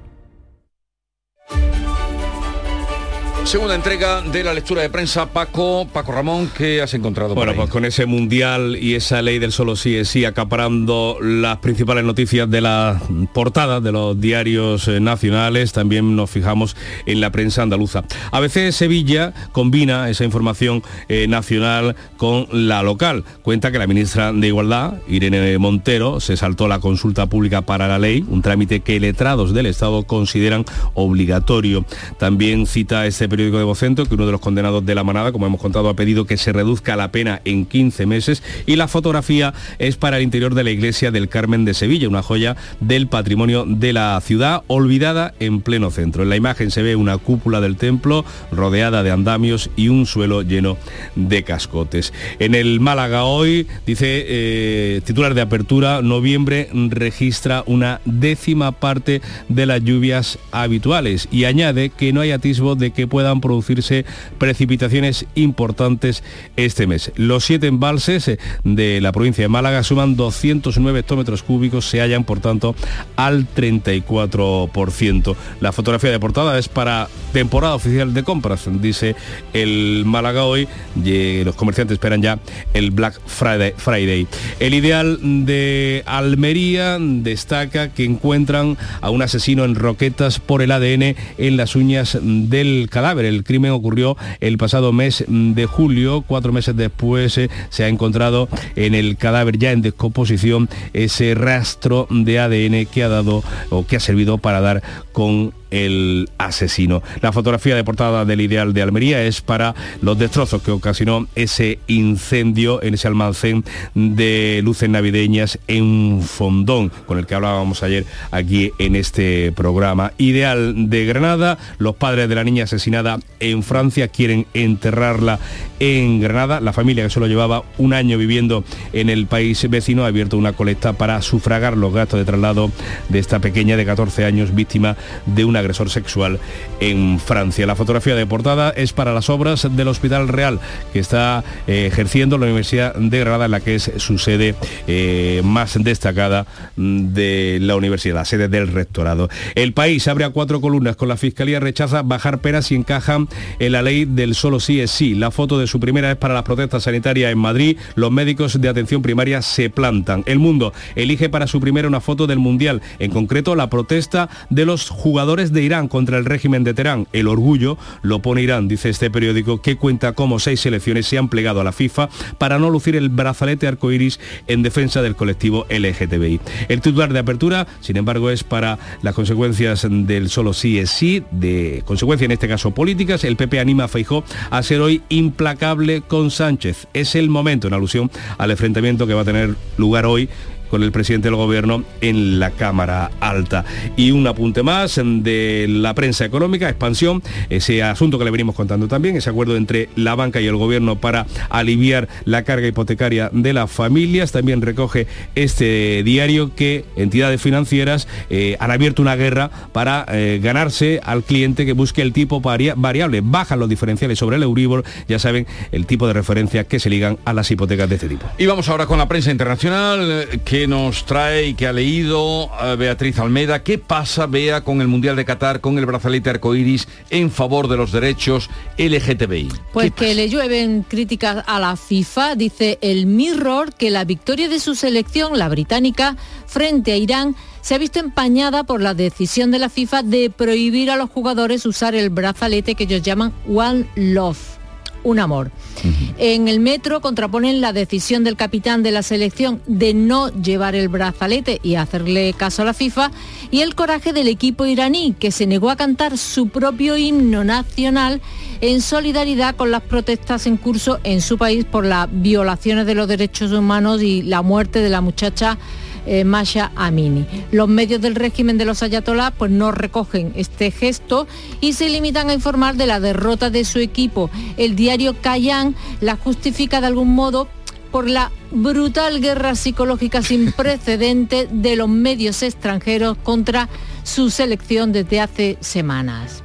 Segunda entrega de la lectura de prensa, Paco, Paco Ramón, ¿qué has encontrado? Bueno, pues con ese mundial y esa ley del solo sí es sí acaparando las principales noticias de la portada de los diarios eh, nacionales, también nos fijamos en la prensa andaluza. A veces Sevilla combina esa información eh, nacional con la local. Cuenta que la ministra de Igualdad, Irene Montero, se saltó la consulta pública para la ley, un trámite que letrados del Estado consideran obligatorio. También cita este periódico de Vocento que uno de los condenados de la manada, como hemos contado, ha pedido que se reduzca la pena en 15 meses y la fotografía es para el interior de la iglesia del Carmen de Sevilla, una joya del patrimonio de la ciudad, olvidada en pleno centro. En la imagen se ve una cúpula del templo rodeada de andamios y un suelo lleno de cascotes. En el Málaga hoy, dice eh, titular de apertura, noviembre registra una décima parte de las lluvias habituales y añade que no hay atisbo de que puedan producirse precipitaciones importantes este mes. Los siete embalses eh, de la provincia de Málaga suman 209 hectómetros cúbicos, se hallan por tanto al 34%. La fotografía de portada es para temporada oficial de compras, dice el Málaga hoy, y los comerciantes esperan ya el Black Friday. Friday. El ideal de Almería destaca que encuentran a un asesino en roquetas por el ADN en las uñas del cadáver. El crimen ocurrió el pasado mes de julio, cuatro meses después eh, se ha encontrado en el cadáver ya en descomposición ese rastro de ADN que ha dado o que ha servido para dar con el asesino. La fotografía de portada del Ideal de Almería es para los destrozos que ocasionó ese incendio en ese almacén de luces navideñas en Fondón, con el que hablábamos ayer aquí en este programa. Ideal de Granada, los padres de la niña asesinada en Francia quieren enterrarla en Granada. La familia que solo llevaba un año viviendo en el país vecino ha abierto una colecta para sufragar los gastos de traslado de esta pequeña de 14 años víctima de una agresor sexual en Francia. La fotografía de portada es para las obras del Hospital Real que está eh, ejerciendo la Universidad de Granada, en la que es su sede eh, más destacada de la universidad, la sede del rectorado. El país abre a cuatro columnas con la Fiscalía rechaza bajar penas y encajan en la ley del solo sí es sí. La foto de su primera es para las protestas sanitarias en Madrid. Los médicos de atención primaria se plantan. El mundo elige para su primera una foto del Mundial, en concreto la protesta de los jugadores de Irán contra el régimen de Teherán. El orgullo lo pone Irán, dice este periódico, que cuenta cómo seis selecciones se han plegado a la FIFA para no lucir el brazalete arcoiris en defensa del colectivo LGTBI. El titular de apertura, sin embargo, es para las consecuencias del solo sí es sí, de consecuencias en este caso políticas. El PP anima a Feijó a ser hoy implacable con Sánchez. Es el momento, en alusión al enfrentamiento que va a tener lugar hoy con el presidente del gobierno en la Cámara Alta. Y un apunte más de la prensa económica, expansión, ese asunto que le venimos contando también, ese acuerdo entre la banca y el gobierno para aliviar la carga hipotecaria de las familias. También recoge este diario que entidades financieras eh, han abierto una guerra para eh, ganarse al cliente que busque el tipo variable. Bajan los diferenciales sobre el Euribor, ya saben, el tipo de referencia que se ligan a las hipotecas de este tipo. Y vamos ahora con la prensa internacional eh, que nos trae y que ha leído Beatriz Almeda. ¿Qué pasa, Bea, con el Mundial de Qatar, con el brazalete arcoiris en favor de los derechos LGTBI? Pues que le llueven críticas a la FIFA. Dice el Mirror que la victoria de su selección, la británica, frente a Irán, se ha visto empañada por la decisión de la FIFA de prohibir a los jugadores usar el brazalete que ellos llaman One Love un amor. En el metro contraponen la decisión del capitán de la selección de no llevar el brazalete y hacerle caso a la FIFA y el coraje del equipo iraní que se negó a cantar su propio himno nacional en solidaridad con las protestas en curso en su país por las violaciones de los derechos humanos y la muerte de la muchacha eh, Masha Amini. Los medios del régimen de los ayatolás pues no recogen este gesto y se limitan a informar de la derrota de su equipo. El diario Kayan la justifica de algún modo por la brutal guerra psicológica sin precedente de los medios extranjeros contra su selección desde hace semanas.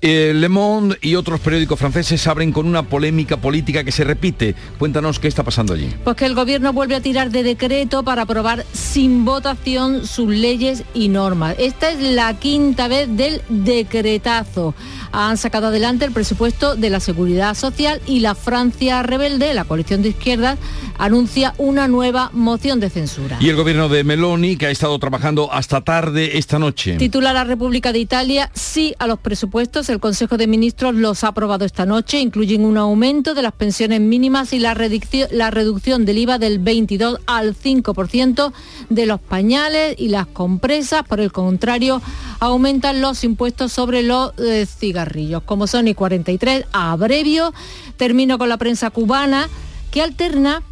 Eh, Le Monde y otros periódicos franceses abren con una polémica política que se repite. Cuéntanos qué está pasando allí. Pues que el gobierno vuelve a tirar de decreto para aprobar sin votación sus leyes y normas. Esta es la quinta vez del decretazo. Han sacado adelante el presupuesto de la seguridad social y la Francia rebelde, la coalición de izquierdas, anuncia una nueva moción de censura. Y el gobierno de Meloni, que ha estado trabajando hasta tarde esta noche. Titula la República de Italia sí a los presupuestos. El Consejo de Ministros los ha aprobado esta noche. Incluyen un aumento de las pensiones mínimas y la, reducción, la reducción del IVA del 22 al 5% de los pañales y las compresas. Por el contrario, aumentan los impuestos sobre los eh, cigarrillos. Como son y 43, abrevio, termino con la prensa cubana que alterna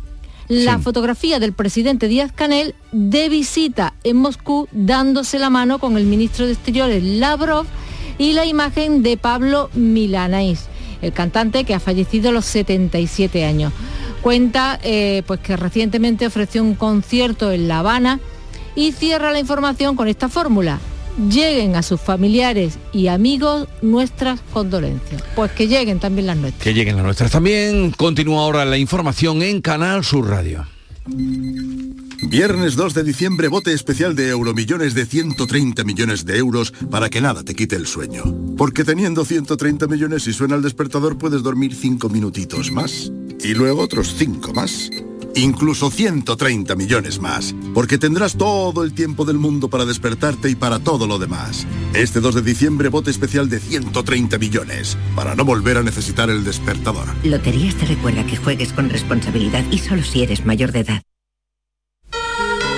la Sí. fotografía del presidente Díaz Canel de visita en Moscú dándose la mano con el ministro de Exteriores Lavrov y la imagen de Pablo Milanés, el cantante que ha fallecido a los 77 años. Cuenta eh, pues que recientemente ofreció un concierto en La Habana y cierra la información con esta fórmula. Lleguen a sus familiares y amigos nuestras condolencias. Pues que lleguen también las nuestras. Que lleguen las nuestras también. Continúa ahora la información en Canal Sur Radio. Viernes 2 de diciembre, bote especial de Euromillones de 130 millones de euros para que nada te quite el sueño. Porque teniendo 130 millones y suena el despertador puedes dormir 5 minutitos más. Y luego otros 5 más. Incluso 130 millones más. Porque tendrás todo el tiempo del mundo para despertarte y para todo lo demás. Este 2 de diciembre, bote especial de 130 millones. Para no volver a necesitar el despertador. Loterías te recuerda que juegues con responsabilidad y solo si eres mayor de edad.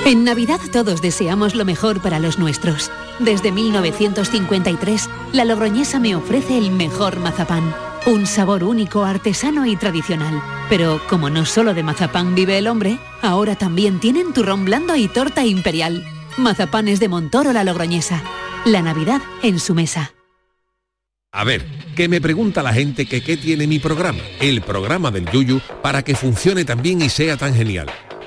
En Navidad todos deseamos lo mejor para los nuestros. Desde 1953, la Logroñesa me ofrece el mejor mazapán. Un sabor único, artesano y tradicional. Pero como no solo de mazapán vive el hombre, ahora también tienen turrón blando y torta imperial. Mazapanes de Montoro la Logroñesa. La Navidad en su mesa. A ver, que me pregunta la gente que qué tiene mi programa, el programa del Yuyu, para que funcione tan bien y sea tan genial.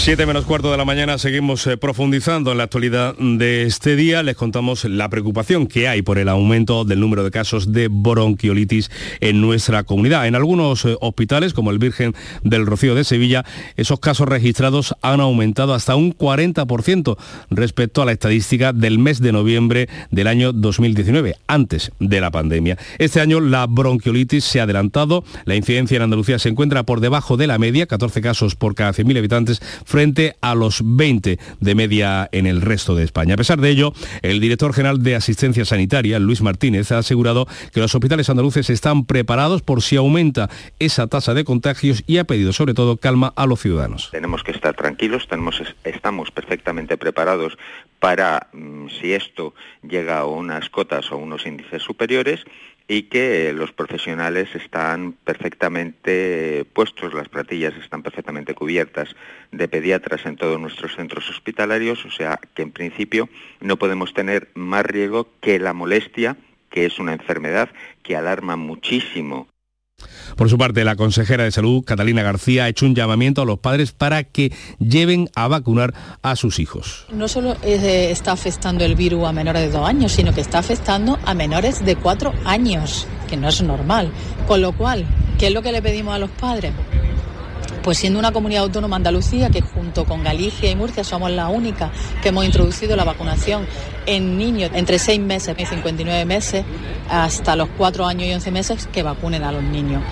Siete menos cuarto de la mañana seguimos eh, profundizando en la actualidad de este día. Les contamos la preocupación que hay por el aumento del número de casos de bronquiolitis en nuestra comunidad. En algunos eh, hospitales, como el Virgen del Rocío de Sevilla, esos casos registrados han aumentado hasta un 40% respecto a la estadística del mes de noviembre del año 2019, antes de la pandemia. Este año la bronquiolitis se ha adelantado. La incidencia en Andalucía se encuentra por debajo de la media, 14 casos por cada 100.000 habitantes frente a los 20 de media en el resto de España. A pesar de ello, el director general de Asistencia Sanitaria, Luis Martínez, ha asegurado que los hospitales andaluces están preparados por si aumenta esa tasa de contagios y ha pedido sobre todo calma a los ciudadanos. Tenemos que estar tranquilos, tenemos, estamos perfectamente preparados para, mm, si esto llega a unas cotas o unos índices superiores, y que los profesionales están perfectamente puestos, las platillas están perfectamente cubiertas de pediatras en todos nuestros centros hospitalarios, o sea que en principio no podemos tener más riesgo que la molestia, que es una enfermedad que alarma muchísimo Por su parte, la consejera de Salud, Catalina García, ha hecho un llamamiento a los padres para que lleven a vacunar a sus hijos. No solo está afectando el virus a menores de dos años, sino que está afectando a menores de cuatro años, que no es normal. Con lo cual, ¿qué es lo que le pedimos a los padres? Pues siendo una comunidad autónoma Andalucía, que junto con Galicia y Murcia somos la única que hemos introducido la vacunación en niños entre 6 meses y 59 meses hasta los 4 años y 11 meses que vacunen a los niños.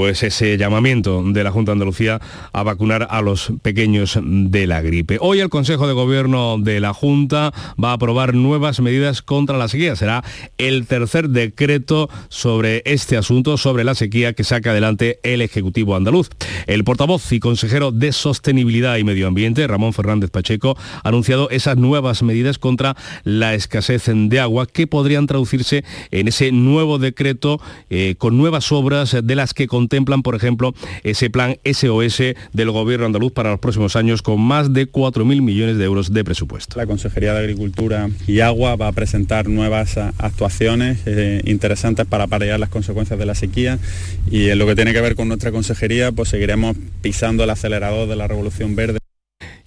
Pues ese llamamiento de la Junta de Andalucía a vacunar a los pequeños de la gripe. Hoy el Consejo de Gobierno de la Junta va a aprobar nuevas medidas contra la sequía. Será el tercer decreto sobre este asunto, sobre la sequía que saca adelante el Ejecutivo andaluz. El portavoz y consejero de Sostenibilidad y Medio Ambiente, Ramón Fernández Pacheco, ha anunciado esas nuevas medidas contra la escasez de agua que podrían traducirse en ese nuevo decreto eh, con nuevas obras de las que contemplan, por ejemplo, ese plan SOS del Gobierno andaluz para los próximos años con más de 4.000 millones de euros de presupuesto. La Consejería de Agricultura y Agua va a presentar nuevas actuaciones eh, interesantes para paliar las consecuencias de la sequía y en lo que tiene que ver con nuestra consejería, pues seguiremos pisando el acelerador de la revolución verde.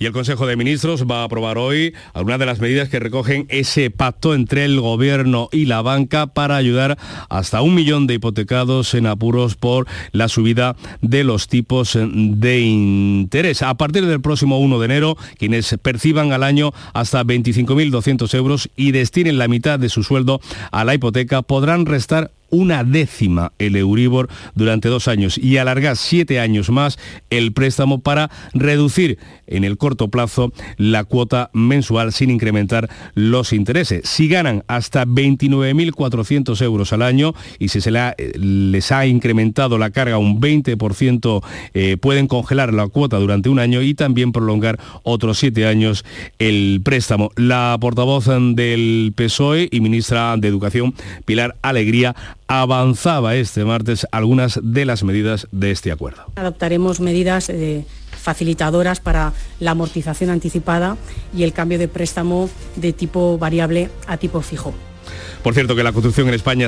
Y el Consejo de Ministros va a aprobar hoy algunas de las medidas que recogen ese pacto entre el Gobierno y la banca para ayudar hasta un millón de hipotecados en apuros por la subida de los tipos de interés. A partir del próximo 1 de enero, quienes perciban al año hasta 25.200 euros y destinen la mitad de su sueldo a la hipoteca podrán restar una décima el Euribor durante dos años y alargar siete años más el préstamo para reducir en el corto plazo la cuota mensual sin incrementar los intereses. Si ganan hasta 29.400 euros al año y si se les ha incrementado la carga un 20%, eh, pueden congelar la cuota durante un año y también prolongar otros siete años el préstamo. La portavoz del PSOE y ministra de Educación, Pilar Alegría, avanzaba este martes algunas de las medidas de este acuerdo. Adoptaremos medidas eh, facilitadoras para la amortización anticipada y el cambio de préstamo de tipo variable a tipo fijo. Por cierto, que la construcción en España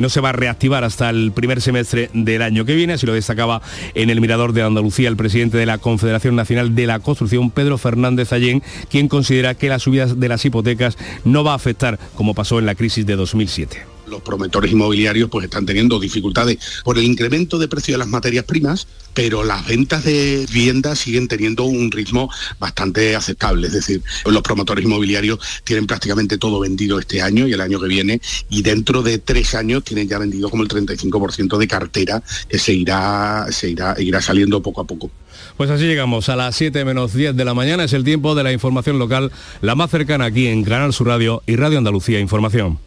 no se va a reactivar hasta el primer semestre del año que viene, así lo destacaba en el Mirador de Andalucía el presidente de la Confederación Nacional de la Construcción, Pedro Fernández Allén, quien considera que la subida de las hipotecas no va a afectar como pasó en la crisis de 2007 los promotores inmobiliarios pues están teniendo dificultades por el incremento de precio de las materias primas, pero las ventas de viviendas siguen teniendo un ritmo bastante aceptable. Es decir, los promotores inmobiliarios tienen prácticamente todo vendido este año y el año que viene, y dentro de tres años tienen ya vendido como el 35% de cartera que se irá, se irá, irá saliendo poco a poco. Pues así llegamos a las 7 menos 10 de la mañana. Es el tiempo de la información local, la más cercana aquí en Canal Sur Radio y Radio Andalucía Información.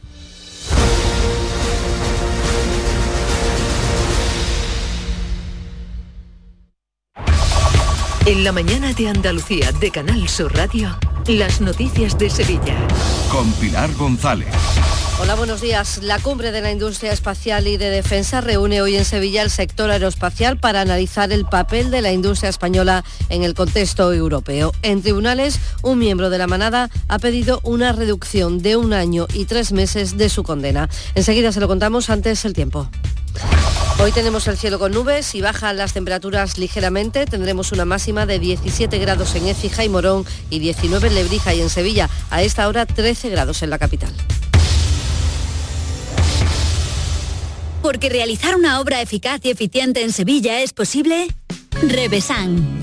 En la mañana de Andalucía de Canal Sur Radio, las noticias de Sevilla. Con Pilar González. Hola, buenos días. La cumbre de la industria espacial y de defensa reúne hoy en Sevilla el sector aeroespacial para analizar el papel de la industria española en el contexto europeo. En tribunales, un miembro de la manada ha pedido una reducción de un año y tres meses de su condena. Enseguida se lo contamos antes el tiempo. Hoy tenemos el cielo con nubes y bajan las temperaturas ligeramente. Tendremos una máxima de 17 grados en Écija y Morón y 19 en Lebrija y en Sevilla. A esta hora 13 grados en la capital. Porque realizar una obra eficaz y eficiente en Sevilla es posible. Revesan.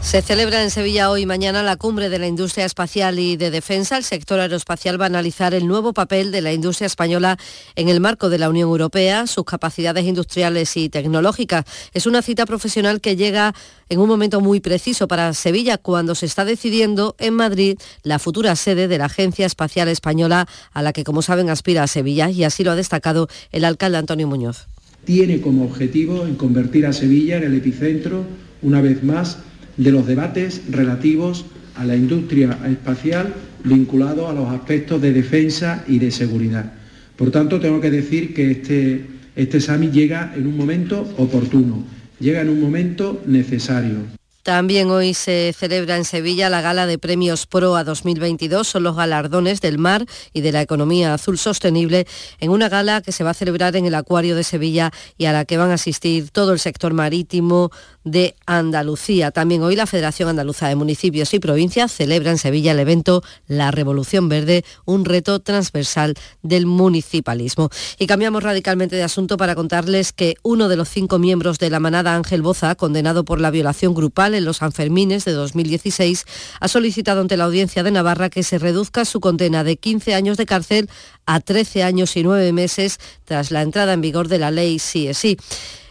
Se celebra en Sevilla hoy y mañana la cumbre de la industria espacial y de defensa. El sector aeroespacial va a analizar el nuevo papel de la industria española en el marco de la Unión Europea, sus capacidades industriales y tecnológicas. Es una cita profesional que llega en un momento muy preciso para Sevilla, cuando se está decidiendo en Madrid la futura sede de la Agencia Espacial Española, a la que, como saben, aspira a Sevilla, y así lo ha destacado el alcalde Antonio Muñoz. Tiene como objetivo en convertir a Sevilla en el epicentro, una vez más, de los debates relativos a la industria espacial vinculado a los aspectos de defensa y de seguridad. Por tanto, tengo que decir que este, este llega en un momento oportuno, llega en un momento necesario. También hoy se celebra en Sevilla la gala de premios PROA 2022. Son los galardones del mar y de la economía azul sostenible en una gala que se va a celebrar en el Acuario de Sevilla y a la que van a asistir todo el sector marítimo de Andalucía. También hoy la Federación Andaluza de Municipios y Provincias celebra en Sevilla el evento La Revolución Verde, un reto transversal del municipalismo. Y cambiamos radicalmente de asunto para contarles que uno de los cinco miembros de la manada Ángel Boza, condenado por la violación grupal en los Sanfermines de 2016, ha solicitado ante la Audiencia de Navarra que se reduzca su condena de 15 años de cárcel a 13 años y 9 meses tras la entrada en vigor de la ley sí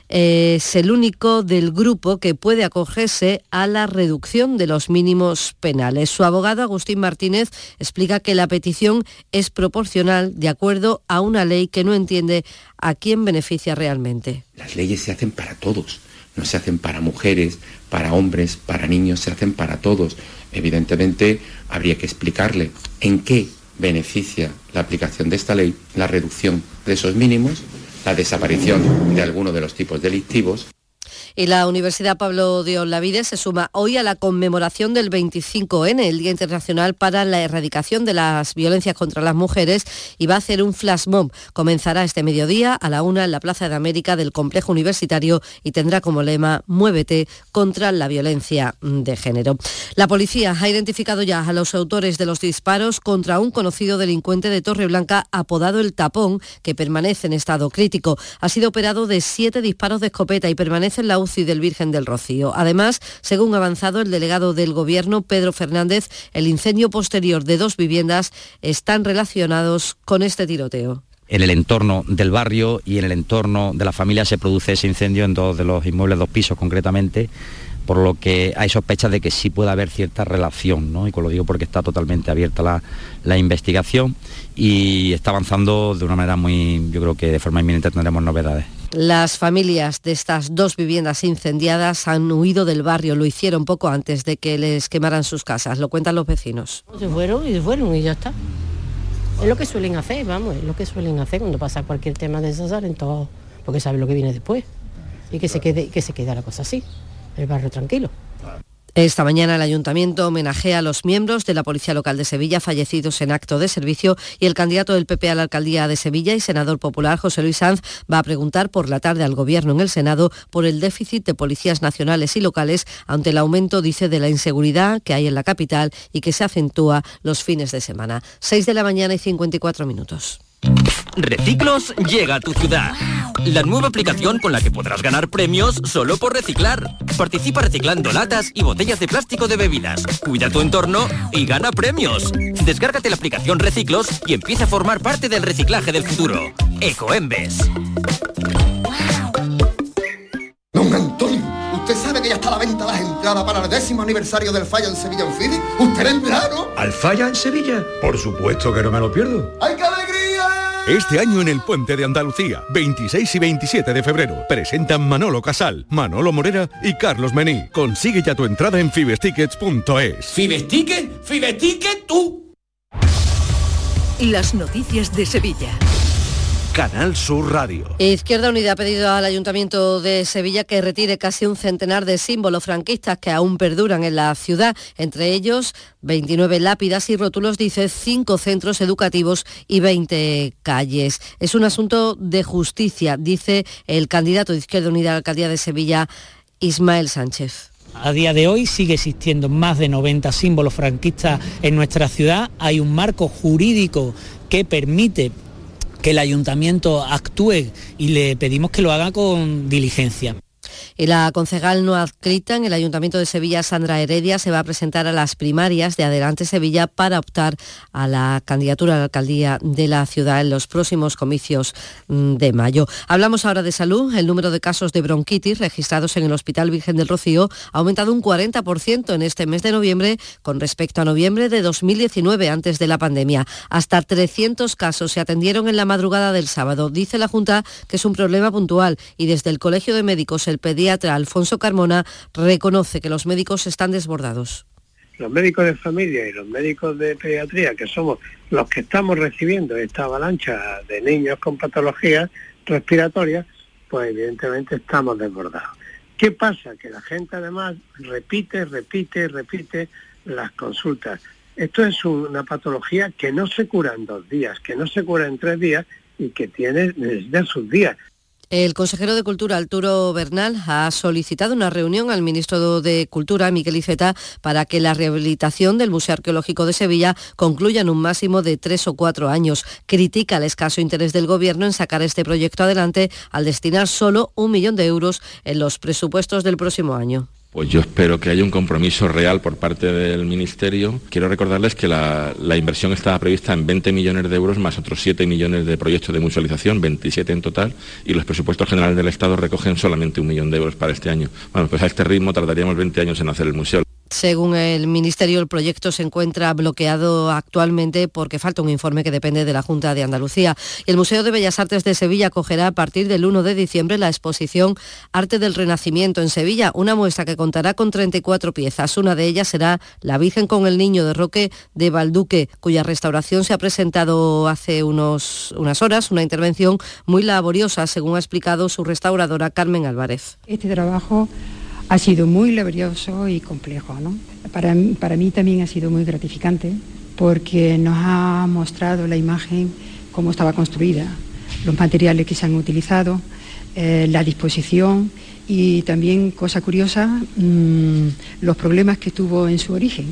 es el único del grupo que puede acogerse a la reducción de los mínimos penales. Su abogado, Agustín Martínez, explica que la petición es proporcional de acuerdo a una ley que no entiende a quién beneficia realmente. Las leyes se hacen para todos no se hacen para mujeres, para hombres, para niños, se hacen para todos. Evidentemente habría que explicarle en qué beneficia la aplicación de esta ley, la reducción de esos mínimos, la desaparición de alguno de los tipos delictivos y la Universidad Pablo de Olavide se suma hoy a la conmemoración del 25N, el Día Internacional para la Erradicación de las Violencias contra las Mujeres, y va a hacer un flash mob. Comenzará este mediodía a la una en la Plaza de América del Complejo Universitario y tendrá como lema Muévete contra la violencia de género. La policía ha identificado ya a los autores de los disparos contra un conocido delincuente de Torreblanca apodado El Tapón, que permanece en estado crítico. Ha sido operado de siete disparos de escopeta y permanece en la y del Virgen del Rocío. Además, según avanzado el delegado del Gobierno, Pedro Fernández, el incendio posterior de dos viviendas están relacionados con este tiroteo en el entorno del barrio y en el entorno de la familia se produce ese incendio en dos de los inmuebles, dos pisos concretamente, por lo que hay sospechas de que sí puede haber cierta relación, ¿no? y lo digo porque está totalmente abierta la, la, investigación y está avanzando de una manera muy, yo creo que de forma inminente tendremos novedades. Las familias de estas dos viviendas incendiadas han huido del barrio, lo hicieron poco antes de que les quemaran sus casas, lo cuentan los vecinos. Se fueron y se fueron y ya está. Es lo que suelen hacer, vamos, es lo que suelen hacer cuando pasa cualquier tema de esas, en todo, porque saben lo que viene después. Y que se quede, que se quede la cosa así, el barrio tranquilo. Esta mañana el ayuntamiento homenajea a los miembros de la Policía Local de Sevilla fallecidos en acto de servicio y el candidato del PP a la alcaldía de Sevilla y senador popular José Luis Sanz va a preguntar por la tarde al Gobierno en el Senado por el déficit de policías nacionales y locales ante el aumento, dice, de la inseguridad que hay en la capital y que se acentúa los fines de semana. 6 de la mañana y 54 minutos. Reciclos llega a tu ciudad. La nueva aplicación con la que podrás ganar premios solo por reciclar. Participa reciclando latas y botellas de plástico de bebidas. Cuida tu entorno y gana premios. Descárgate la aplicación Reciclos y empieza a formar parte del reciclaje del futuro. Ecoembes. Don Antonio, ¿usted sabe que ya está a la venta las entradas para el décimo aniversario del Falla en Sevilla en Fidi? ¿Usted vendrá, no? ¿Al Falla en Sevilla? Por supuesto que no me lo pierdo. ¡Ay, qué alegría! Este año en el Puente de Andalucía, 26 y 27 de febrero, presentan Manolo Casal, Manolo Morera y Carlos Mení. Consigue ya tu entrada en fibestickets.es. ¿Fibesticket? ¿Fibesticket tú? Las noticias de Sevilla. Canal Sur Radio. Izquierda Unida ha pedido al Ayuntamiento de Sevilla que retire casi un centenar de símbolos franquistas que aún perduran en la ciudad, entre ellos 29 lápidas y rótulos, dice, 5 centros educativos y 20 calles. Es un asunto de justicia, dice el candidato de Izquierda Unida a la alcaldía de Sevilla, Ismael Sánchez. A día de hoy sigue existiendo más de 90 símbolos franquistas en nuestra ciudad. Hay un marco jurídico que permite que el ayuntamiento actúe y le pedimos que lo haga con diligencia. Y la concejal no adscrita en el Ayuntamiento de Sevilla, Sandra Heredia, se va a presentar a las primarias de Adelante Sevilla para optar a la candidatura a la alcaldía de la ciudad en los próximos comicios mm, de mayo. Hablamos ahora de salud. El número de casos de bronquitis registrados en el Hospital Virgen del Rocío ha aumentado un 40% en este mes de noviembre con respecto a noviembre de 2019, antes de la pandemia. Hasta 300 casos se atendieron en la madrugada del sábado. Dice la Junta que es un problema puntual y desde el Colegio de Médicos, el pediatra Alfonso Carmona reconoce que los médicos están desbordados. Los médicos de familia y los médicos de pediatría, que somos los que estamos recibiendo esta avalancha de niños con patologías respiratorias, pues evidentemente estamos desbordados. ¿Qué pasa? Que la gente además repite, repite, repite las consultas. Esto es una patología que no se cura en dos días, que no se cura en tres días y que tiene desde sus días. El consejero de Cultura, Arturo Bernal, ha solicitado una reunión al ministro de Cultura, Miquel Iceta, para que la rehabilitación del Museo Arqueológico de Sevilla concluya en un máximo de tres o cuatro años. Critica el escaso interés del Gobierno en sacar este proyecto adelante al destinar solo un millón de euros en los presupuestos del próximo año. Pues yo espero que haya un compromiso real por parte del Ministerio. Quiero recordarles que la, inversión estaba prevista en 20 millones de euros más otros 7 millones de proyectos de mutualización, 27 en total, y los presupuestos generales del Estado recogen solamente un millón de euros para este año. Bueno, pues a este ritmo tardaríamos 20 años en hacer el museo. Según el Ministerio, el proyecto se encuentra bloqueado actualmente porque falta un informe que depende de la Junta de Andalucía. El Museo de Bellas Artes de Sevilla acogerá a partir del 1 de diciembre la exposición Arte del Renacimiento en Sevilla, una muestra que contará con 34 piezas. Una de ellas será La Virgen con el Niño de Roque de Valduque, cuya restauración se ha presentado hace unos, unas horas, una intervención muy laboriosa, según ha explicado su restauradora Carmen Álvarez. Este trabajo ha sido muy laborioso y complejo. Para, para mí también ha sido muy gratificante porque nos ha mostrado la imagen cómo estaba construida, los materiales que se han utilizado, eh, la disposición y también, cosa curiosa, mm, los problemas que tuvo en su origen.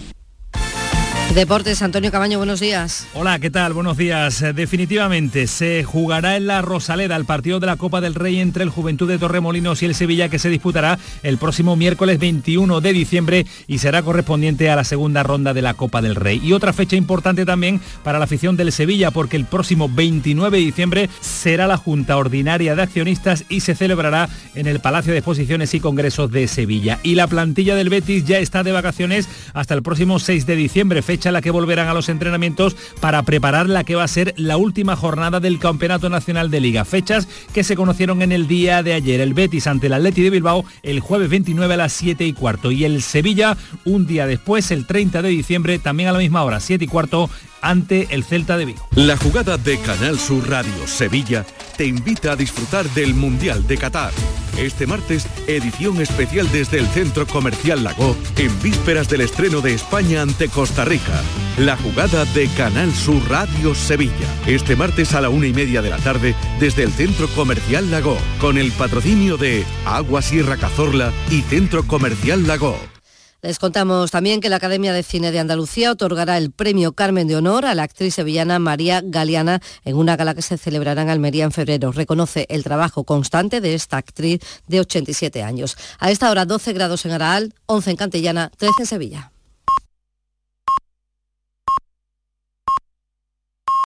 Deportes, Antonio Cabaño, buenos días. Hola, ¿qué tal? Buenos días. Eh, definitivamente se jugará en la Rosaleda el partido de la Copa del Rey entre el Juventud de Torremolinos y el Sevilla que se disputará el próximo miércoles 21 de diciembre y será correspondiente a la segunda ronda de la Copa del Rey. Y otra fecha importante también para la afición del Sevilla porque el próximo 29 de diciembre será la Junta Ordinaria de Accionistas y se celebrará en el Palacio de Exposiciones y Congresos de Sevilla. Y la plantilla del Betis ya está de vacaciones hasta el próximo 6 de diciembre, la que volverán a los entrenamientos para preparar la que va a ser la última jornada del Campeonato Nacional de Liga. Fechas que se conocieron en el día de ayer. El Betis ante el Atleti de Bilbao el jueves 29 a las 7 y cuarto. Y el Sevilla un día después, el 30 de diciembre, también a la misma hora, 7 y cuarto, ante el Celta de Vigo. La jugada de Canal Sur Radio Sevilla te invita a disfrutar del Mundial de Qatar. Este martes, edición especial desde el Centro Comercial Lago, en vísperas del estreno de España ante Costa Rica. La jugada de Canal Sur Radio Sevilla. Este martes a la una y media de la tarde desde el Centro Comercial Lago, con el patrocinio de Agua Sierra Cazorla y Centro Comercial Lago. Les contamos también que la Academia de Cine de Andalucía otorgará el premio Carmen de Honor a la actriz sevillana María Galeana en una gala que se celebrará en Almería en febrero. Reconoce el trabajo constante de esta actriz de 87 años. A esta hora 12 grados en Araal, 11 en Cantillana, 13 en Sevilla.